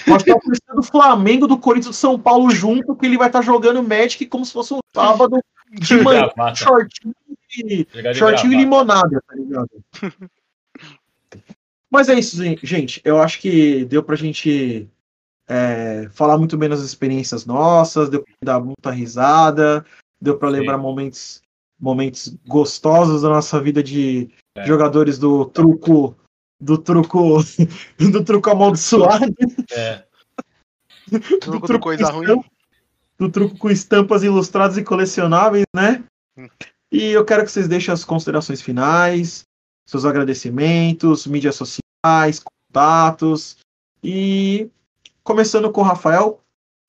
Pode estar torcida do Flamengo, do Corinthians, do São Paulo junto, que ele vai estar jogando Magic como se fosse um sábado de manhã, shortinho e, shortinho e limonada, tá ligado? Mas é isso, gen- gente. Eu acho que deu pra gente é, falar muito bem das experiências nossas, deu pra dar muita risada, deu pra Sim. lembrar momentos, momentos gostosos da nossa vida de É. jogadores do truco. Do truco. Do truco amaldiçoado. É. Truco truco do coisa com ruim. Do truco com estampas ilustradas e colecionáveis, né? Hum. E eu quero que vocês deixem as considerações finais, seus agradecimentos, mídias sociais, contatos. E começando com o Rafael.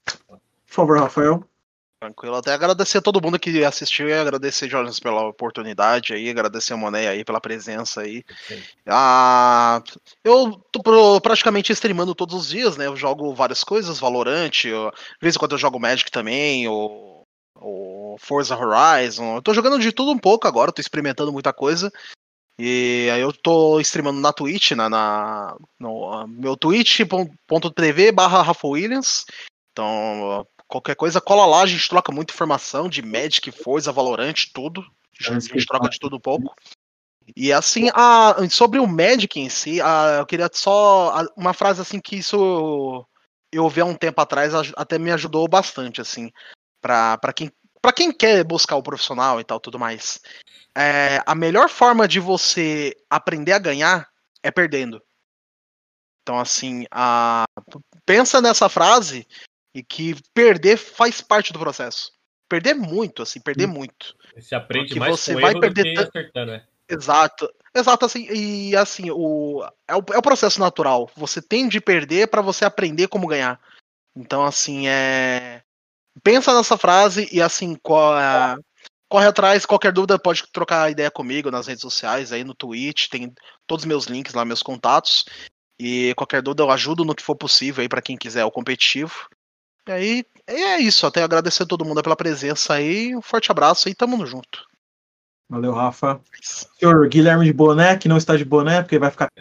Por favor, Rafael. Tranquilo. Até agradecer a todo mundo que assistiu e agradecer, Jonas, pela oportunidade aí, agradecer o Monet aí pela presença aí. Sim. Ah, eu tô pro- praticamente streamando todos os dias, né? Eu jogo várias coisas, Valorant, eu- de vez em quando eu jogo Magic também, ou, ou Forza Horizon. Eu tô jogando de tudo um pouco agora, tô experimentando muita coisa. E aí eu tô streamando na Twitch, na, na- no ah, meu twitch.tv barra Rafa Williams. Então, qualquer coisa, cola lá, a gente troca muita informação de Magic, Forza, Valorant, tudo. A gente, a gente troca de tudo um pouco. E assim, a, sobre o Magic em si, a, eu queria só. a- uma frase assim que isso eu ouvi há um tempo atrás, até me ajudou bastante, assim, pra, pra, quem, pra quem quer buscar o profissional e tal, tudo mais. É, a melhor forma de você aprender a ganhar é perdendo. Então, assim, a, pensa nessa frase e que perder faz parte do processo. Perder muito, assim, perder muito. Você aprende Porque mais você com vai erro perder do acertando, né? Exato. Exato, assim, e assim, o, é, o, é o processo natural. Você tem de perder para você aprender como ganhar. Então, assim, é. Pensa nessa frase e assim, co- é, corre atrás. Qualquer dúvida pode trocar ideia comigo nas redes sociais, aí no Twitch, tem todos os meus links lá, meus contatos. E qualquer dúvida eu ajudo no que for possível aí para quem quiser o competitivo. E aí é isso. Até agradecer a todo mundo pela presença aí. Um forte abraço e tamo junto. Valeu, Rafa. Senhor Guilherme de Boné, que não está de boné, porque vai ficar.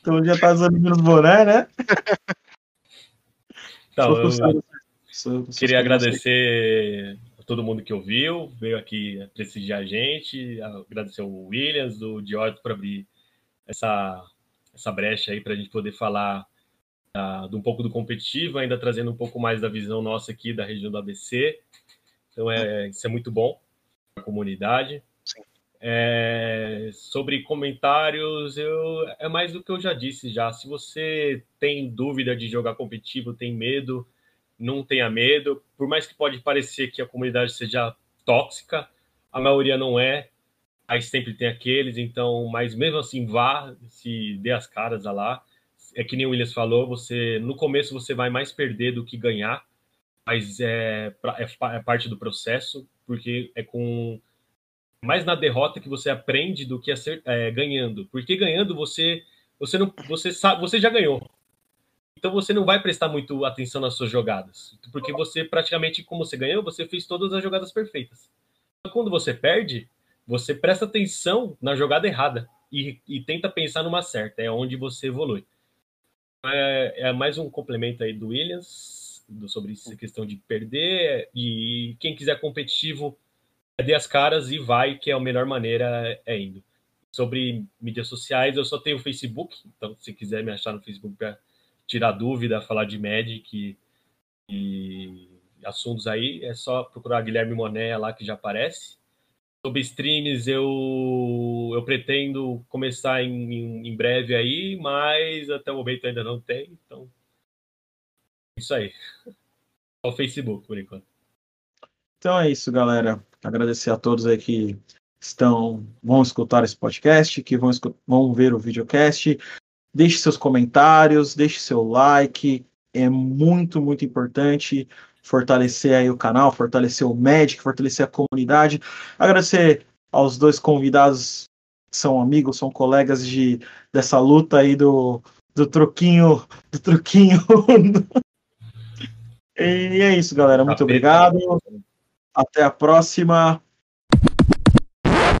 Então já tá usando menos boné, né? Então, eu queria agradecer a todo mundo que ouviu, veio aqui prestigiar a gente, agradecer o Williams, o Diógenes por abrir essa, essa brecha aí para a gente poder falar uh, de um pouco do competitivo, ainda trazendo um pouco mais da visão nossa aqui da região do ABC. Então, é, isso é muito bom para a comunidade. É, sobre comentários, eu, é mais do que eu já disse já. Se você tem dúvida de jogar competitivo, tem medo, não tenha medo. Por mais que pode parecer que a comunidade seja tóxica, a maioria não é. Aí sempre tem aqueles, então, mas mesmo assim vá, se dê as caras lá. É que nem o Williams falou, você no começo você vai mais perder do que ganhar, mas é, é, é parte do processo, porque é com mais na derrota que você aprende do que ser, é, ganhando. Porque ganhando você você não você sabe, você já ganhou. Então você não vai prestar muito atenção nas suas jogadas, porque você praticamente como você ganhou, você fez todas as jogadas perfeitas. Então, quando você perde, você presta atenção na jogada errada e, e tenta pensar numa certa, é onde você evolui. É, é mais um complemento aí do Williams do, sobre essa questão de perder e quem quiser competitivo é dê as caras e vai, que é a melhor maneira é indo. Sobre mídias sociais, eu só tenho o Facebook, então se quiser me achar no Facebook para tirar dúvida, falar de Magic e, e, assuntos aí, é só procurar Guilherme Moné lá que já aparece. Sobre streams, eu, eu pretendo começar em, em breve aí, mas até o momento ainda não tem, então. Isso aí. Só o Facebook, por enquanto. Então é isso, galera. Agradecer a todos aí que estão vão escutar esse podcast, que vão, vão ver o videocast. Deixe seus comentários, deixe seu like. É muito, muito importante fortalecer aí o canal, fortalecer o Magic, fortalecer a comunidade. Agradecer aos dois convidados que são amigos, são colegas de dessa luta aí do, do truquinho, do truquinho. e é isso, galera. Muito obrigado. Até a próxima.